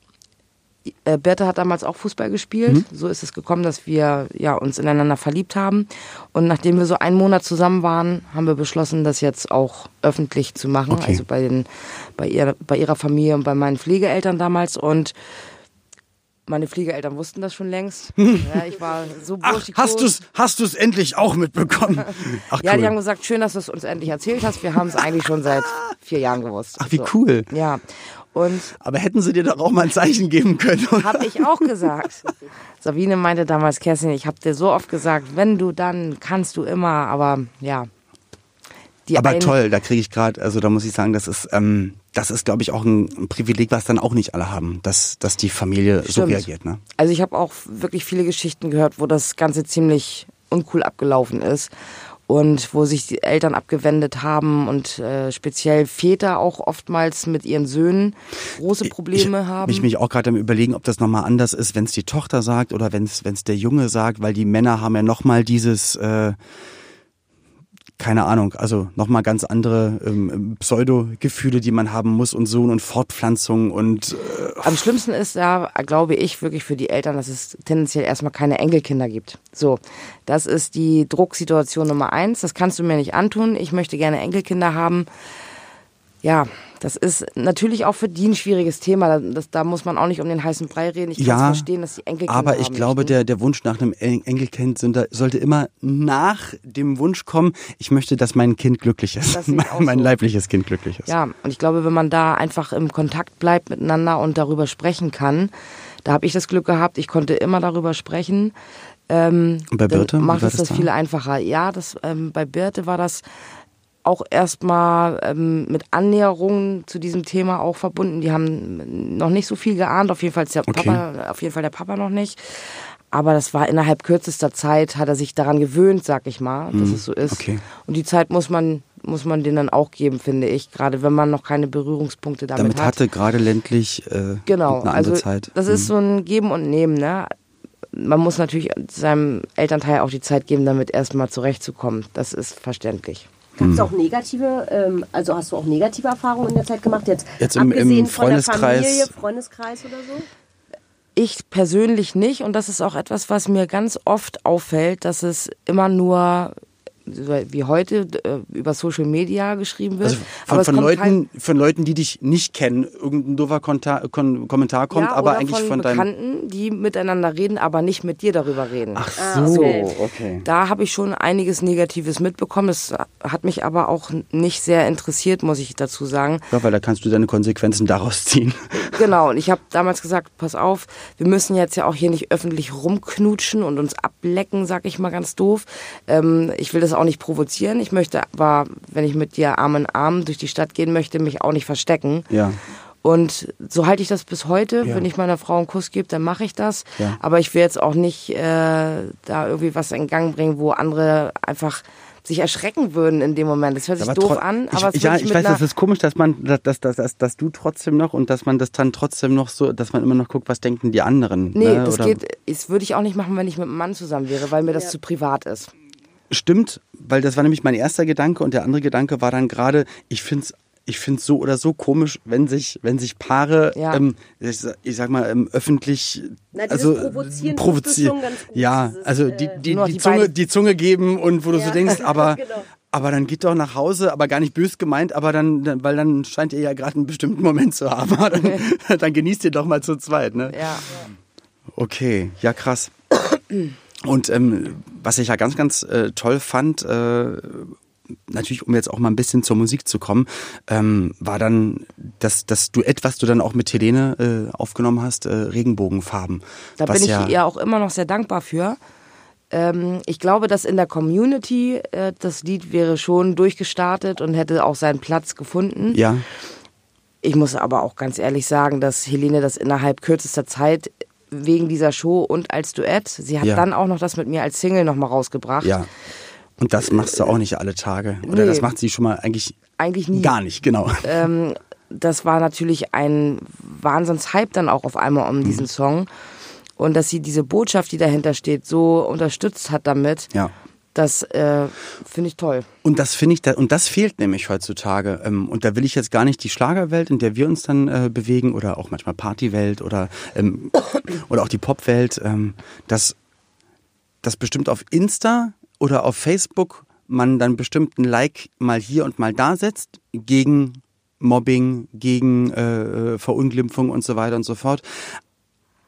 äh, Bertha hat damals auch Fußball gespielt. Mhm. So ist es gekommen, dass wir ja, uns ineinander verliebt haben. Und nachdem wir so einen Monat zusammen waren, haben wir beschlossen, das jetzt auch öffentlich zu machen. Okay. Also bei, den, bei, ihr, bei ihrer Familie und bei meinen Pflegeeltern damals. Und meine Pflegeeltern wussten das schon längst. Ja, ich war so Ach, hast du's, hast du's endlich auch mitbekommen? Ach, ja, cool. die haben gesagt, schön, dass du es uns endlich erzählt hast. Wir haben es eigentlich schon seit vier Jahren gewusst. Ach, wie so. cool. Ja. Und Aber hätten sie dir doch auch mal ein Zeichen geben können. Habe ich auch gesagt. Sabine meinte damals, Kerstin, ich habe dir so oft gesagt, wenn du dann, kannst du immer. Aber ja. aber toll, da kriege ich gerade, also da muss ich sagen, das ist, ähm, das ist, glaube ich, auch ein, Privileg, was dann auch nicht alle haben, dass, dass die Familie Stimmt. so reagiert. Ne? Also ich habe auch wirklich viele Geschichten gehört, wo das Ganze ziemlich uncool abgelaufen ist und wo sich die Eltern abgewendet haben und äh, speziell Väter auch oftmals mit ihren Söhnen große Probleme ich, haben. Ich mich auch gerade am überlegen, ob das nochmal anders ist, wenn es die Tochter sagt oder wenn es der Junge sagt, weil die Männer haben ja nochmal dieses äh, keine Ahnung, also nochmal ganz andere ähm, Pseudo-Gefühle, die man haben muss und so und Fortpflanzung und. Äh, Am schlimmsten ist da, glaube ich, wirklich für die Eltern, dass es tendenziell erstmal keine Enkelkinder gibt. So, das ist die Drucksituation Nummer eins. Das kannst du mir nicht antun. Ich möchte gerne Enkelkinder haben. Ja, das ist natürlich auch für die ein schwieriges Thema. Das, da muss man auch nicht um den heißen Brei reden. Ich kann ja, verstehen, dass die Enkelkinder Aber ich glaube, der, der Wunsch nach einem Enkelkind sind, sollte immer nach dem Wunsch kommen, ich möchte, dass mein Kind glücklich ist. Mein, mein so. leibliches Kind glücklich ist. Ja, und ich glaube, wenn man da einfach im Kontakt bleibt miteinander und darüber sprechen kann, da habe ich das Glück gehabt, ich konnte immer darüber sprechen. Ähm, und bei Birte? Macht es das, das viel einfacher. Ja, das, ähm, bei Birte war das auch erstmal ähm, mit Annäherungen zu diesem Thema auch verbunden. Die haben noch nicht so viel geahnt, auf jeden Fall der okay. Papa, auf jeden Fall der Papa noch nicht. Aber das war innerhalb kürzester Zeit, hat er sich daran gewöhnt, sag ich mal, dass mhm. es so ist. Okay. Und die Zeit muss man, muss man denen dann auch geben, finde ich, gerade wenn man noch keine Berührungspunkte damit, damit hat. hatte gerade ländlich äh, genau, eine andere also Zeit. Das mhm. ist so ein Geben und Nehmen, ne? Man muss natürlich seinem Elternteil auch die Zeit geben, damit erstmal zurechtzukommen. Das ist verständlich. Gab es hm. auch negative, ähm, also hast du auch negative Erfahrungen in der Zeit gemacht? Jetzt, Jetzt im, im Freundeskreis. Von der Familie, Freundeskreis oder so? Ich persönlich nicht und das ist auch etwas, was mir ganz oft auffällt, dass es immer nur wie heute äh, über Social Media geschrieben wird. Also von, von Leuten, von Leuten, die dich nicht kennen, irgendein doofer Konta Kon Kommentar kommt, ja, aber eigentlich von, von deinen Bekannten, die miteinander reden, aber nicht mit dir darüber reden. Ach ah, so, okay. okay. Da habe ich schon einiges Negatives mitbekommen. Das hat mich aber auch nicht sehr interessiert, muss ich dazu sagen. Ja, weil da kannst du deine Konsequenzen daraus ziehen. Genau. Und ich habe damals gesagt, pass auf, wir müssen jetzt ja auch hier nicht öffentlich rumknutschen und uns ablecken, sag ich mal ganz doof. Ähm, ich will das auch nicht provozieren. Ich möchte aber, wenn ich mit dir Arm in Arm durch die Stadt gehen möchte, mich auch nicht verstecken. Ja. Und so halte ich das bis heute. Ja. Wenn ich meiner Frau einen Kuss gebe, dann mache ich das. Ja. Aber ich will jetzt auch nicht äh, da irgendwie was in Gang bringen, wo andere einfach sich erschrecken würden in dem Moment. Das hört sich doof an, aber ich, ja, ich weiß, das ist komisch, dass man, dass, dass, dass, dass du trotzdem noch und dass man das dann trotzdem noch so, dass man immer noch guckt, was denken die anderen. Nee, ne? das Oder geht, das würde ich auch nicht machen, wenn ich mit einem Mann zusammen wäre, weil mir das ja. zu privat ist. Stimmt, weil das war nämlich mein erster Gedanke und der andere Gedanke war dann gerade, ich finde es ich finde es so oder so komisch, wenn sich, wenn sich Paare, Ja. ähm, ich, sag- ich sag mal, ähm, öffentlich, Na, also Provozieren provozieren, gut. ja, Dieses, also äh, die, die, die, die Zunge, die Zunge geben und wo du so Ja. denkst, aber, Genau. aber dann geht doch nach Hause, aber gar nicht bös gemeint, aber dann, dann weil dann scheint ihr ja gerade einen bestimmten Moment zu haben, dann, dann genießt ihr doch mal zu zweit, ne? Ja. Okay, ja krass. Und ähm, was ich ja ganz, ganz äh, toll fand, äh, natürlich um jetzt auch mal ein bisschen zur Musik zu kommen, ähm, war dann das, das Duett, was du dann auch mit Helene äh, aufgenommen hast, äh, Regenbogenfarben. Da bin ich ja, ihr auch immer noch sehr dankbar für. Ähm, ich glaube, dass in der Community äh, das Lied wäre schon durchgestartet und hätte auch seinen Platz gefunden. Ja, Ich muss aber auch ganz ehrlich sagen, dass Helene das innerhalb kürzester Zeit wegen dieser Show und als Duett, sie hat Ja. dann auch noch das mit mir als Single nochmal rausgebracht. ja. Und das machst du auch nicht alle Tage. Oder Nee. das macht sie schon mal eigentlich Eigentlich nie. gar nicht, genau. ähm, das war natürlich ein Wahnsinnshype dann auch auf einmal Mhm. um diesen Song. Und dass sie diese Botschaft, die dahinter steht, so unterstützt hat damit, Ja. Das äh, finde ich toll. Und das finde ich, da, und das fehlt nämlich heutzutage. Ähm, und da will ich jetzt gar nicht die Schlagerwelt, in der wir uns dann äh, bewegen, oder auch manchmal Partywelt oder, ähm, oder auch die Popwelt, ähm, dass, dass bestimmt auf Insta oder auf Facebook man dann bestimmt ein Like mal hier und mal da setzt gegen Mobbing, gegen äh, Verunglimpfung und so weiter und so fort.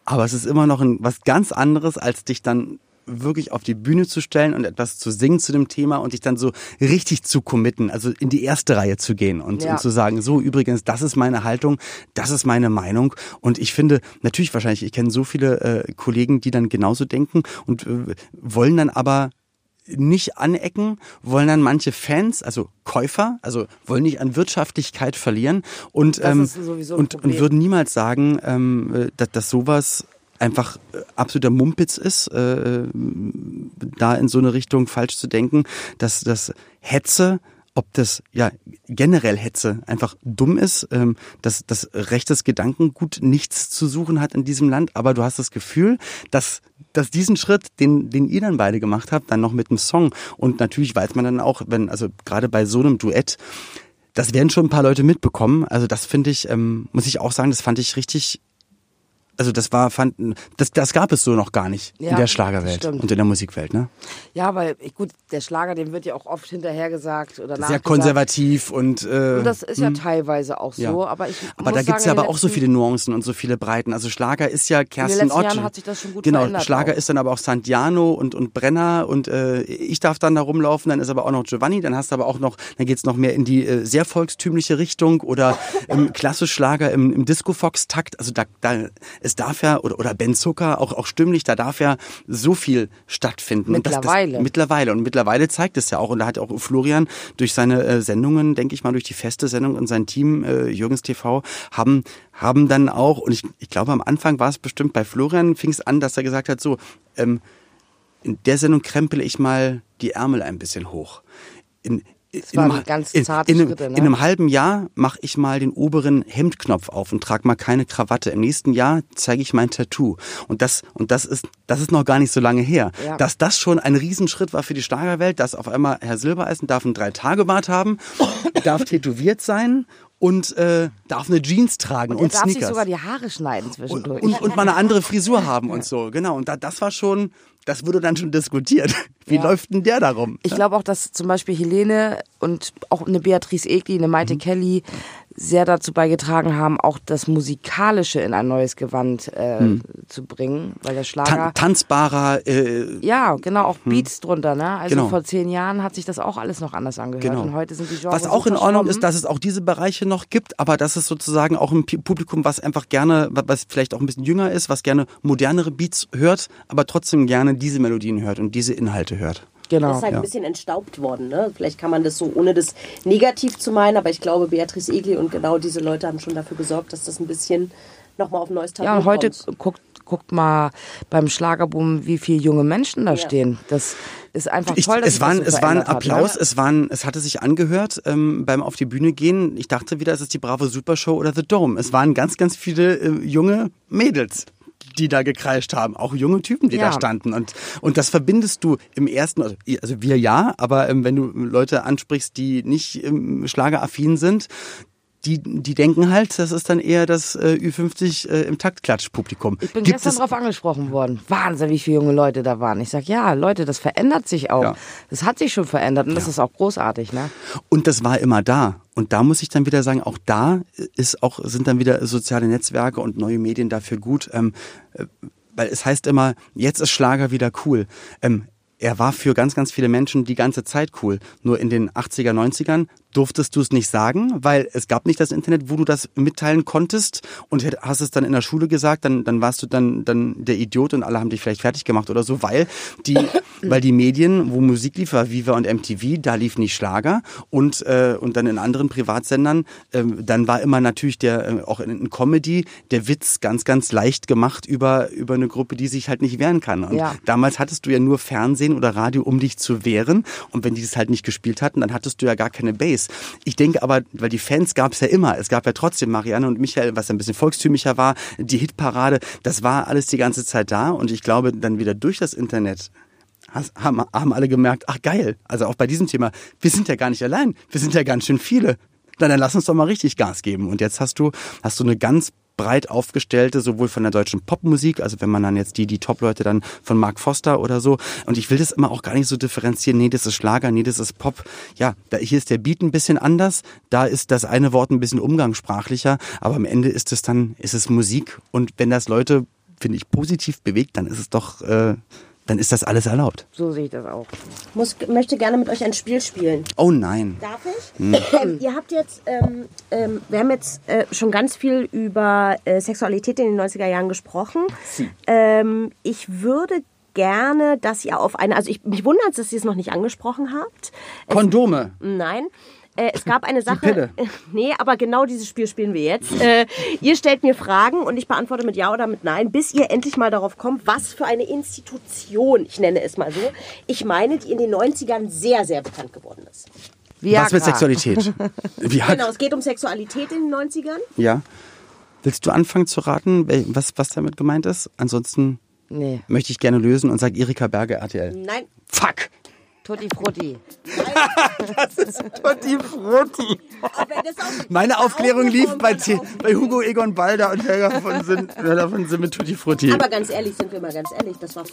Aber es ist immer noch ein, was ganz anderes, als dich dann wirklich auf die Bühne zu stellen und etwas zu singen zu dem Thema und dich dann so richtig zu committen, also in die erste Reihe zu gehen und, Ja. und zu sagen, so übrigens, das ist meine Haltung, das ist meine Meinung. Und ich finde, natürlich wahrscheinlich, ich kenne so viele äh, Kollegen, die dann genauso denken und äh, wollen dann aber nicht anecken, wollen dann manche Fans, also Käufer, also wollen nicht an Wirtschaftlichkeit verlieren und, ähm, und, und würden niemals sagen, ähm, äh, dass, dass sowas einfach äh, absoluter Mumpitz ist, äh, da in so eine Richtung falsch zu denken, dass das Hetze ob das ja generell Hetze einfach dumm ist, ähm, dass das rechtes Gedankengut nichts zu suchen hat in diesem Land, aber du hast das Gefühl, dass dass diesen Schritt, den, den ihr dann beide gemacht habt, dann noch mit einem Song und natürlich weiß man dann auch, wenn, also gerade bei so einem Duett, das werden schon ein paar Leute mitbekommen. Also das finde ich, ähm, muss ich auch sagen, das fand ich richtig. Also das war, fand, das, das gab es so noch gar nicht in Ja, der Schlagerwelt und in der Musikwelt, ne? Ja, weil gut, der Schlager, dem wird ja auch oft hinterher gesagt oder Sehr konservativ und. Äh, Und das ist ja teilweise auch so, ja. aber ich aber da gibt's sagen, ja in den aber auch so viele Nuancen und so viele Breiten. Also Schlager ist ja Kerstin letzten Ott. Jahren hat sich das schon gut Genau, Schlager auch. ist dann aber auch Santiano und, und Brenner und äh, ich darf dann da rumlaufen, dann ist aber auch noch Giovanni, dann hast du aber auch noch, dann geht's noch mehr in die äh, sehr volkstümliche Richtung oder im klassisch Schlager im, im Disco-Fox-Takt. Also da, da, es darf ja, oder, oder Ben Zucker, auch, auch stimmlich, da darf ja so viel stattfinden. Und das- Mittlerweile. Das, mittlerweile. Und mittlerweile zeigt es ja auch, und da hat auch Florian durch seine äh, Sendungen, denke ich mal, durch die feste Sendung und sein Team, äh, Jürgens TV, haben, haben dann auch, und ich, ich glaube, am Anfang war es bestimmt bei Florian, fing es an, dass er gesagt hat, so, ähm, in der Sendung krempele ich mal die Ärmel ein bisschen hoch. In, in, waren einem- ganz in, zarte in, einem- Schritte, ne? in einem halben Jahr mache ich mal den oberen Hemdknopf auf und trage mal keine Krawatte. Im nächsten Jahr zeige ich mein Tattoo. Und das, und das ist, das ist noch gar nicht so lange her. Ja. Dass das schon ein Riesenschritt war für die Schlagerwelt, dass auf einmal Herr Silbereisen darf einen Drei-Tage-Bart haben, darf tätowiert sein und äh, darf eine Jeans tragen Und und, er darf sich Sneakers. sogar die Haare schneiden zwischendurch. und, und mal eine andere Frisur haben und so. Genau. Und da, das war schon, das wurde dann schon diskutiert. Wie Ja. läuft denn der darum? Ich glaube auch, dass zum Beispiel Helene und auch eine Beatrice Egli, eine Mhm. Maite Kelly sehr dazu beigetragen haben, auch das Musikalische in ein neues Gewand äh, zu bringen, weil der Schlager... Tan tanzbarer, äh, ja, genau, auch Beats drunter, ne? Also Genau. vor zehn Jahren hat sich das auch alles noch anders angehört Genau. und heute sind die Genres Was auch in Ordnung ist, dass es auch diese Bereiche noch gibt, aber dass es sozusagen auch ein Publikum, was einfach gerne, wa- was vielleicht auch ein bisschen jünger ist, was gerne modernere Beats hört, aber trotzdem gerne diese Melodien hört und diese Inhalte hört. Genau. Das ist halt ein bisschen entstaubt worden. Ne? Vielleicht kann man das so, ohne das negativ zu meinen, aber ich glaube, Beatrice Egli und genau diese Leute haben schon dafür gesorgt, dass das ein bisschen nochmal auf ein neues Tabu Ja, und heute kommt. guckt, guckt mal beim Schlagerboom, wie viele junge Menschen da stehen. Das ist einfach Ich, toll, dass es, war, ein- das so es war ein verändert hat, ne? Applaus, es, war ein, es hatte sich angehört ähm, beim Auf die Bühne gehen. Ich dachte wieder, es ist die Bravo Supershow oder The Dome. Es waren ganz, ganz viele äh, junge Mädels, die da gekreischt haben, auch junge Typen, die Ja. da standen. Und, und das verbindest du im ersten, also, also wir ja, aber ähm, wenn du Leute ansprichst, die nicht ähm, schlageraffin sind, die, die denken halt, das ist dann eher das äh, Ü50 äh, im Taktklatsch-Publikum. Ich bin Gibt gestern es- drauf angesprochen worden. Wahnsinn, wie viele junge Leute da waren. Ich sag, ja, Leute, das verändert sich auch. Ja. Das hat sich schon verändert und das ist auch großartig, ne? Und das war immer da. Und da muss ich dann wieder sagen, auch da ist auch, sind dann wieder soziale Netzwerke und neue Medien dafür gut. Ähm, äh, weil es heißt immer, jetzt ist Schlager wieder cool. Ähm, er war für ganz, ganz viele Menschen die ganze Zeit cool. Nur in den 80er, 90ern durftest du es nicht sagen, weil es gab nicht das Internet, wo du das mitteilen konntest und hast es dann in der Schule gesagt, dann, dann warst du dann, dann der Idiot und alle haben dich vielleicht fertig gemacht oder so, weil die, weil die Medien, wo Musik lief, war Viva und MTV, da lief nicht Schlager und, äh, und dann in anderen Privatsendern, ähm, dann war immer natürlich der, äh, auch in, in Comedy, der Witz ganz, ganz leicht gemacht über, über eine Gruppe, die sich halt nicht wehren kann. Und Ja. damals hattest du ja nur Fernsehen oder Radio, um dich zu wehren. Und wenn die es halt nicht gespielt hatten, dann hattest du ja gar keine Base. Ich denke aber, weil die Fans gab es ja immer. Es gab ja trotzdem Marianne und Michael, was ein bisschen volkstümlicher war, die Hitparade, das war alles die ganze Zeit da. Und ich glaube, dann wieder durch das Internet haben, haben alle gemerkt, ach geil, also auch bei diesem Thema, wir sind ja gar nicht allein, wir sind ja ganz schön viele. Na, dann lass uns doch mal richtig Gas geben. Und jetzt hast du, hast du eine ganz breit aufgestellte, sowohl von der deutschen Popmusik, also wenn man dann jetzt die, die Top-Leute dann von Mark Foster oder so, und ich will das immer auch gar nicht so differenzieren, nee, das ist Schlager, nee, das ist Pop. Ja, da, hier ist der Beat ein bisschen anders, da ist das eine Wort ein bisschen umgangssprachlicher, aber am Ende ist es dann, ist es Musik. Und wenn das Leute, finde ich, positiv bewegt, dann ist es doch, äh, dann ist das alles erlaubt. So sehe ich das auch. Muss, möchte gerne mit euch ein Spiel spielen. Oh nein. Darf ich? Ähm, ihr habt jetzt, ähm, ähm, wir haben jetzt äh, schon ganz viel über äh, Sexualität in den 90er Jahren gesprochen. Ähm, ich würde gerne, dass ihr auf eine, also ich, mich wundert, dass ihr es noch nicht angesprochen habt. Es, Kondome. nein. Äh, es gab eine Sache. Pille. Nee, aber genau dieses Spiel spielen wir jetzt. Äh, ihr stellt mir Fragen und ich beantworte mit Ja oder mit Nein, bis ihr endlich mal darauf kommt, was für eine Institution, ich nenne es mal so, ich meine, die in den 90ern sehr, sehr bekannt geworden ist. Viagra. Was mit Sexualität? Genau, es geht um Sexualität in den 90ern. Ja. Willst du anfangen zu raten, was, was damit gemeint ist? Ansonsten Nee, möchte ich gerne lösen und sage Erika Berger RTL. Nein, Fuck! Tutti Frutti. Tutti Frutti. wenn das auch Meine Aufklärung lief bei, ist, bei Hugo Egon Balder und Helga von Sinn, Helga von Sinn mit Tutti Frutti. Aber ganz ehrlich, sind wir mal ganz ehrlich, das war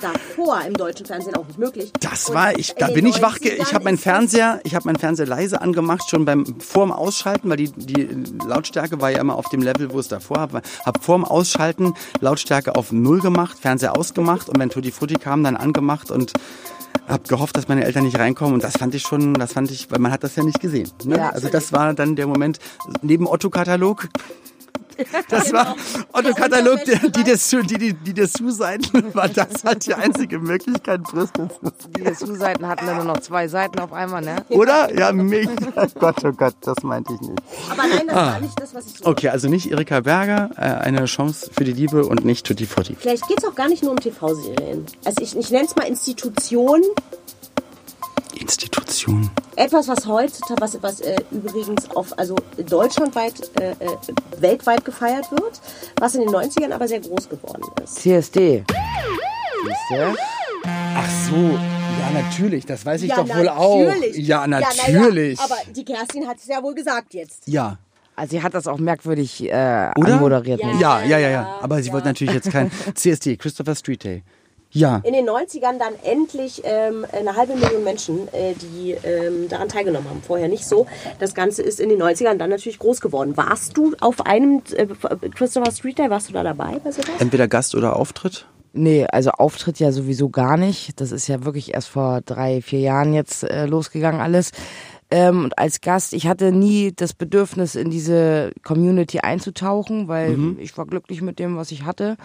davor im deutschen Fernsehen auch nicht möglich. Das Und war ich, da in bin ich wach. ge- 90ern Ich habe meinen ist das- Fernseher, ich habe meinen Fernseher leise angemacht schon beim vorm Ausschalten, weil die die Lautstärke war ja immer auf dem Level, wo es davor war. Hab vorm Ausschalten Lautstärke auf null gemacht, Fernseher ausgemacht und wenn Tutti Frutti kam, dann angemacht und hab gehofft, dass meine Eltern nicht reinkommen und das fand ich schon, das fand ich, weil man hat das ja nicht gesehen. Ne? Ja. Also das war dann der Moment neben Otto-Katalog. Das war Otto-Katalog, die, die, des- die, die, die Dessous-Seiten war das halt die einzige Möglichkeit, Brüste zu Die Dessous-Seiten hatten dann nur noch zwei Seiten auf einmal, ne? Oder? Ja, mega. Gott, oh Gott, das meinte ich nicht. Aber nein, das war nicht das, was ich so. Okay, also nicht Erika Berger, äh, eine Chance für die Liebe und nicht Tutti Frutti. Vielleicht geht es auch gar nicht nur um TV-Serien. Also ich, ich nenne es mal Institution. Institution. Etwas, was heutzutage, was, was äh, übrigens auf, also deutschlandweit, äh, äh, weltweit gefeiert wird, was in den 90ern aber sehr groß geworden ist. CSD. Siehste? Ach so, ja natürlich, das weiß ich Ja, doch wohl auch. natürlich. Ja, na natürlich. aber die Kerstin hat es ja wohl gesagt jetzt. Ja. Also sie hat das auch merkwürdig äh, Oder? anmoderiert. Ja. ne? Ja, ja, ja, ja. Aber sie wollte natürlich jetzt kein CSD, Christopher Street Day. Ja. In den 90ern dann endlich ähm, eine halbe Million Menschen, äh, die ähm, daran teilgenommen haben. Vorher nicht so. Das Ganze ist in den 90ern dann natürlich groß geworden. Warst du auf einem äh, Christopher Street Day, warst du da dabei bei sowas? Entweder Gast oder Auftritt? Nee, also Auftritt ja sowieso gar nicht. Das ist ja wirklich erst vor drei, vier Jahren jetzt äh, losgegangen alles. Ähm, und als Gast, ich hatte nie das Bedürfnis, in diese Community einzutauchen, weil ich war glücklich mit dem, was ich hatte.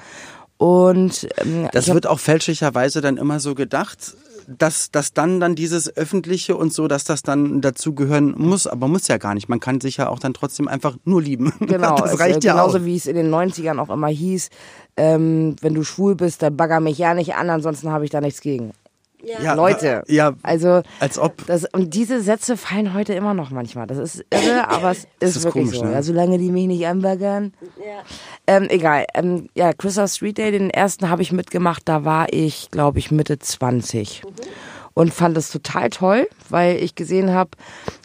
Und ähm, Das hab- wird auch fälschlicherweise dann immer so gedacht, dass, dass dann dann dieses Öffentliche und so, dass das dann dazugehören muss, aber muss ja gar nicht. Man kann sich ja auch dann trotzdem einfach nur lieben. Genau, das es, reicht äh, ja genauso auch. wie es in den 90ern auch immer hieß, ähm, wenn du schwul bist, dann bagger mich ja nicht an, ansonsten habe ich da nichts gegen. Ja, Leute. Ja, also als ob. Das, und diese Sätze fallen heute immer noch manchmal. Das ist irre, aber es ist, ist wirklich komisch, so. ne? Ja, solange die mich nicht anbaggern. Ja. Ähm, egal. Ähm, ja, Christmas Street Day, den ersten habe ich mitgemacht. Da war ich, glaube ich, Mitte 20. Und fand es total toll, weil ich gesehen habe,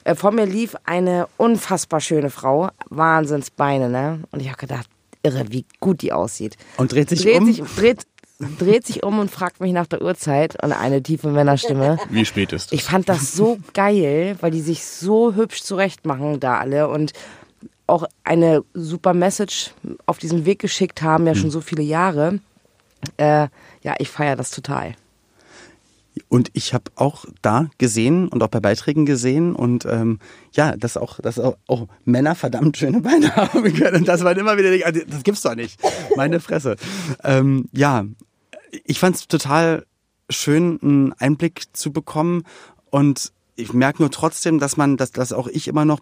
äh, vor mir lief eine unfassbar schöne Frau. Wahnsinnsbeine, ne? Und ich habe gedacht, irre, wie gut die aussieht. Und dreht sich dreht um? Sich, dreht, dreht sich um und fragt mich nach der Uhrzeit und eine tiefe Männerstimme. Wie spät ist Ich fand das so geil, weil die sich so hübsch zurecht machen da alle und auch eine super Message auf diesen Weg geschickt haben, ja schon so viele Jahre. Äh, ja, ich feiere das total. Und ich habe auch da gesehen und auch bei Beiträgen gesehen und ähm, ja, dass auch, dass auch, auch Männer verdammt schöne Beine haben können. Und das war immer wieder, also das gibt's doch nicht. Meine Fresse. Ähm, ja, ich fand es total schön, einen Einblick zu bekommen und ich merke nur trotzdem, dass man, dass, dass auch ich immer noch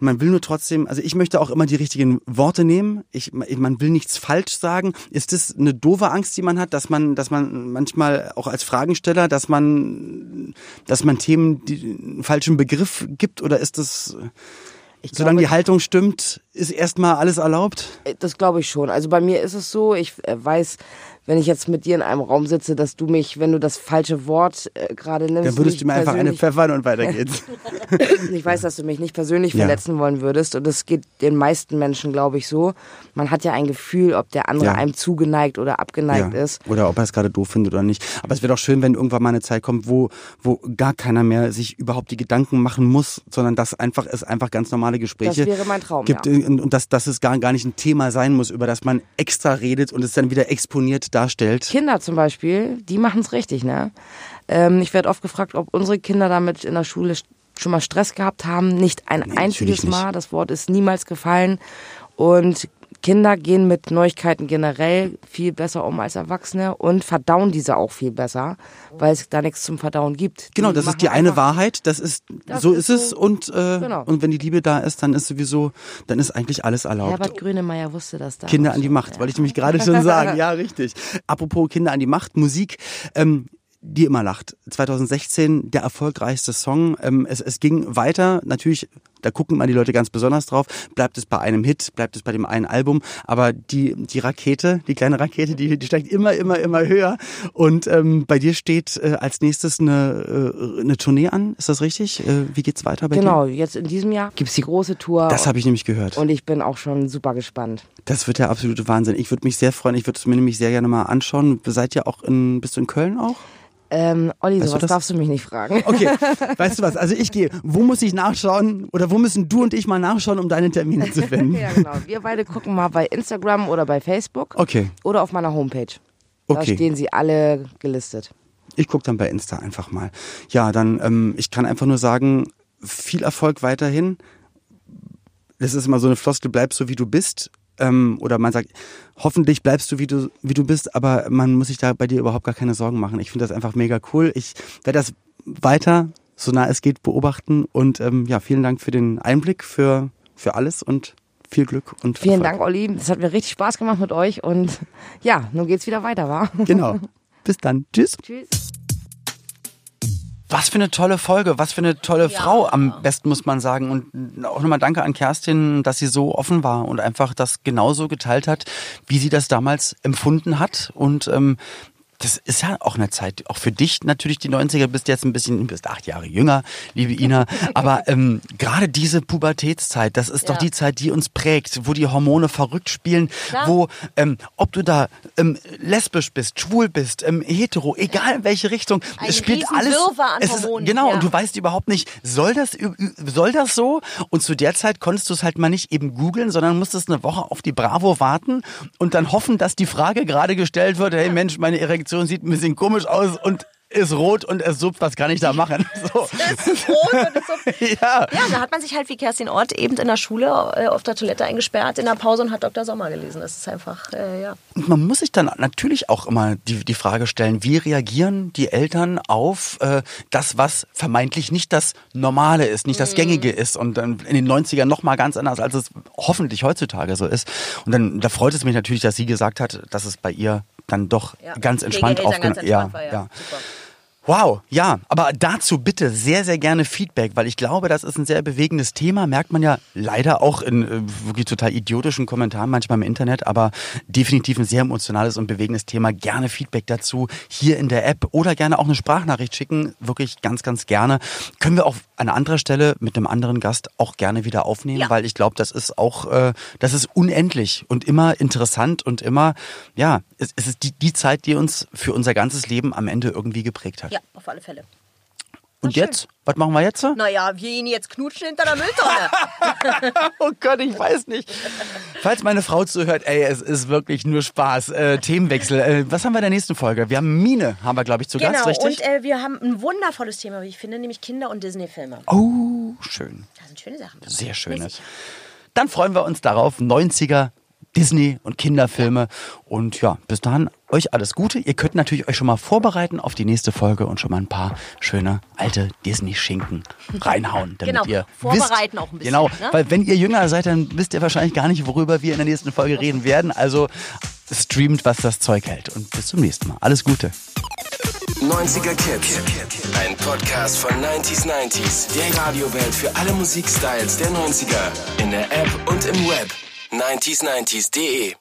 man will nur trotzdem, also ich möchte auch immer die richtigen Worte nehmen. Ich, man will nichts falsch sagen. Ist das eine doofe Angst, die man hat, dass man, dass man manchmal auch als Fragensteller, dass man, dass man Themen die, einen falschen Begriff gibt oder ist das, Ich solange die glaube, Haltung stimmt, ist erstmal alles erlaubt? das glaube ich schon. Also bei mir ist es so, ich äh, weiß, wenn ich jetzt mit dir in einem Raum sitze, dass du mich, wenn du das falsche Wort äh, gerade nimmst, Dann würdest du mir einfach eine pfeffern und weiter geht's. Ich weiß, dass du mich nicht persönlich Ja. verletzen wollen würdest und das geht den meisten Menschen, glaube ich, so. Man hat ja ein Gefühl, ob der andere Ja. einem zugeneigt oder abgeneigt ist. Oder ob er es gerade doof findet oder nicht. Aber es wäre doch schön, wenn irgendwann mal eine Zeit kommt, wo, wo gar keiner mehr sich überhaupt die Gedanken machen muss, sondern dass einfach es einfach ganz normale Gespräche Das wäre mein Traum, gibt ja. und, und dass, dass es gar, gar nicht ein Thema sein muss, über das man extra redet und es dann wieder exponiert darstellt. Kinder zum Beispiel, die machen es richtig, ne? Ähm, ich werde oft gefragt, ob unsere Kinder damit in der Schule schon mal Stress gehabt haben. Nicht ein natürlich einziges. Mal. Das Wort ist niemals gefallen. Und Kinder gehen mit Neuigkeiten generell viel besser um als Erwachsene und verdauen diese auch viel besser, weil es da nichts zum Verdauen gibt. Genau, das machen ist die eine Wahrheit, das ist, Das so ist es so- und, äh, Genau. und wenn die Liebe da ist, dann ist sowieso, dann ist eigentlich alles erlaubt. Herbert Grönemeyer wusste das da. Kinder an die Macht, wollte ich nämlich gerade schon sagen. Ja, richtig. Apropos Kinder an die Macht, Musik. Ähm, die immer lacht. 2016 der erfolgreichste Song. Ähm, es, es ging weiter. Natürlich, da gucken immer die Leute ganz besonders drauf. Bleibt es bei einem Hit, bleibt es bei dem einen Album. Aber die, die Rakete, die kleine Rakete, die, die steigt immer, immer, immer höher. Und ähm, bei dir steht äh, als nächstes eine, äh, eine Tournee an. Ist das richtig? Äh, wie geht's weiter bei Genau, dir? jetzt in diesem Jahr gibt's die große Tour. Das habe ich nämlich gehört. und ich bin auch schon super gespannt. Das wird der absolute Wahnsinn. Ich würde mich sehr freuen. Ich würde es mir nämlich sehr gerne mal anschauen. Seid ihr auch in, bist du in Köln auch? Ähm, Olli, Weißt du sowas das? darfst du mich nicht fragen. Okay, weißt du was? Also ich gehe. Wo muss ich nachschauen oder wo müssen du und ich mal nachschauen, um deine Termine zu finden? ja, genau. Wir beide gucken mal bei Instagram oder bei Facebook Okay, oder auf meiner Homepage. Da Okay. stehen sie alle gelistet. ich gucke dann bei Insta einfach mal. Ja, dann, ähm, ich kann einfach nur sagen, viel Erfolg weiterhin. Das ist immer so eine Floskel, bleib so wie du bist. Ähm, oder man sagt, hoffentlich bleibst du wie du wie du bist, aber man muss sich da bei dir überhaupt gar keine Sorgen machen. Ich finde das einfach mega cool. Ich werde das weiter, so nah es geht, beobachten. Und ähm, ja, vielen Dank für den Einblick, für, für alles und viel Glück und Vielen Erfolg. Dank, Olli. Es hat mir richtig Spaß gemacht mit euch und ja, nun geht's wieder weiter, wa? Genau. Bis dann. Tschüss. Tschüss. Was für eine tolle Folge, was für eine tolle Frau am besten muss man sagen. Und auch nochmal danke an Kerstin, dass sie so offen war und einfach das genauso geteilt hat, wie sie das damals empfunden hat. Und ähm, das ist ja auch eine Zeit, auch für dich natürlich die 90er, bist jetzt ein bisschen, du bist acht Jahre jünger, liebe Ina. Aber ähm, gerade diese Pubertätszeit, das ist doch Ja. die Zeit, die uns prägt, wo die Hormone verrückt spielen, Klar. wo, ähm, ob du da ähm, lesbisch bist, schwul bist, ähm, hetero, egal in welche Richtung, Ein es spielt alles. Riesenwirrwarr an es ist, genau, ja. und du weißt überhaupt nicht, soll das, soll das so? Und zu der Zeit konntest du es halt mal nicht eben googeln, sondern musstest eine Woche auf die Bravo warten und dann hoffen, dass die Frage gerade gestellt wird, hey Mensch, meine Erektion sieht ein bisschen komisch aus und ist rot und es suppt, was kann ich da machen? So. ist rot und ist so. Ja. Ja, da hat man sich halt wie Kerstin Ort eben in der Schule äh, auf der Toilette eingesperrt in der Pause und hat Dr. Sommer gelesen. Das ist einfach, äh, ja. Und man muss sich dann natürlich auch immer die, die Frage stellen, wie reagieren die Eltern auf äh, das, was vermeintlich nicht das Normale ist, nicht das Gängige ist und dann in den 90ern noch mal ganz anders, als es hoffentlich heutzutage so ist. Und dann da freut es mich natürlich, dass sie gesagt hat, dass es bei ihr dann doch Ja. ganz entspannt aufgenommen entspannt war, ja. Wow, ja, aber dazu bitte sehr, sehr gerne Feedback, weil ich glaube, das ist ein sehr bewegendes Thema. Merkt man ja leider auch in äh, wirklich total idiotischen Kommentaren manchmal im Internet, aber definitiv ein sehr emotionales und bewegendes Thema. Gerne Feedback dazu hier in der App oder gerne auch eine Sprachnachricht schicken. Wirklich ganz, ganz gerne. Können wir auch an anderer Stelle mit einem anderen Gast auch gerne wieder aufnehmen, ja. weil ich glaube, das ist auch, äh, das ist unendlich und immer interessant und immer, ja, es, es ist die, die Zeit, die uns für unser ganzes Leben am Ende irgendwie geprägt hat. Ja, auf alle Fälle. Und jetzt? Was machen wir jetzt? Naja, wir ihn jetzt knutschen hinter der Mülltonne. oh Gott, ich weiß nicht. Falls meine Frau zuhört, ey, es ist wirklich nur Spaß. Äh, Themenwechsel. Äh, was haben wir in der nächsten Folge? Wir haben Mine, haben wir, glaube ich, zu genau, Gast, richtig? und äh, wir haben ein wundervolles Thema, wie ich finde, nämlich Kinder- und Disney-Filme. Oh, schön. Das sind schöne Sachen. Sehr schöne. Dann freuen wir uns darauf. 90er Disney und Kinderfilme. Und ja, bis dahin euch alles Gute. Ihr könnt natürlich euch schon mal vorbereiten auf die nächste Folge und schon mal ein paar schöne alte Disney-Schinken reinhauen, damit genau, ihr vorbereiten wisst, auch ein bisschen. Genau, ne? weil wenn ihr jünger seid, dann wisst ihr wahrscheinlich gar nicht, worüber wir in der nächsten Folge reden werden. Also streamt, was das Zeug hält. Und bis zum nächsten Mal. Alles Gute. 90er Kids. Ein Podcast von 90s 90s. Der Radiowelt für alle Musikstyles der 90er. In der App und im Web. 90s90s.de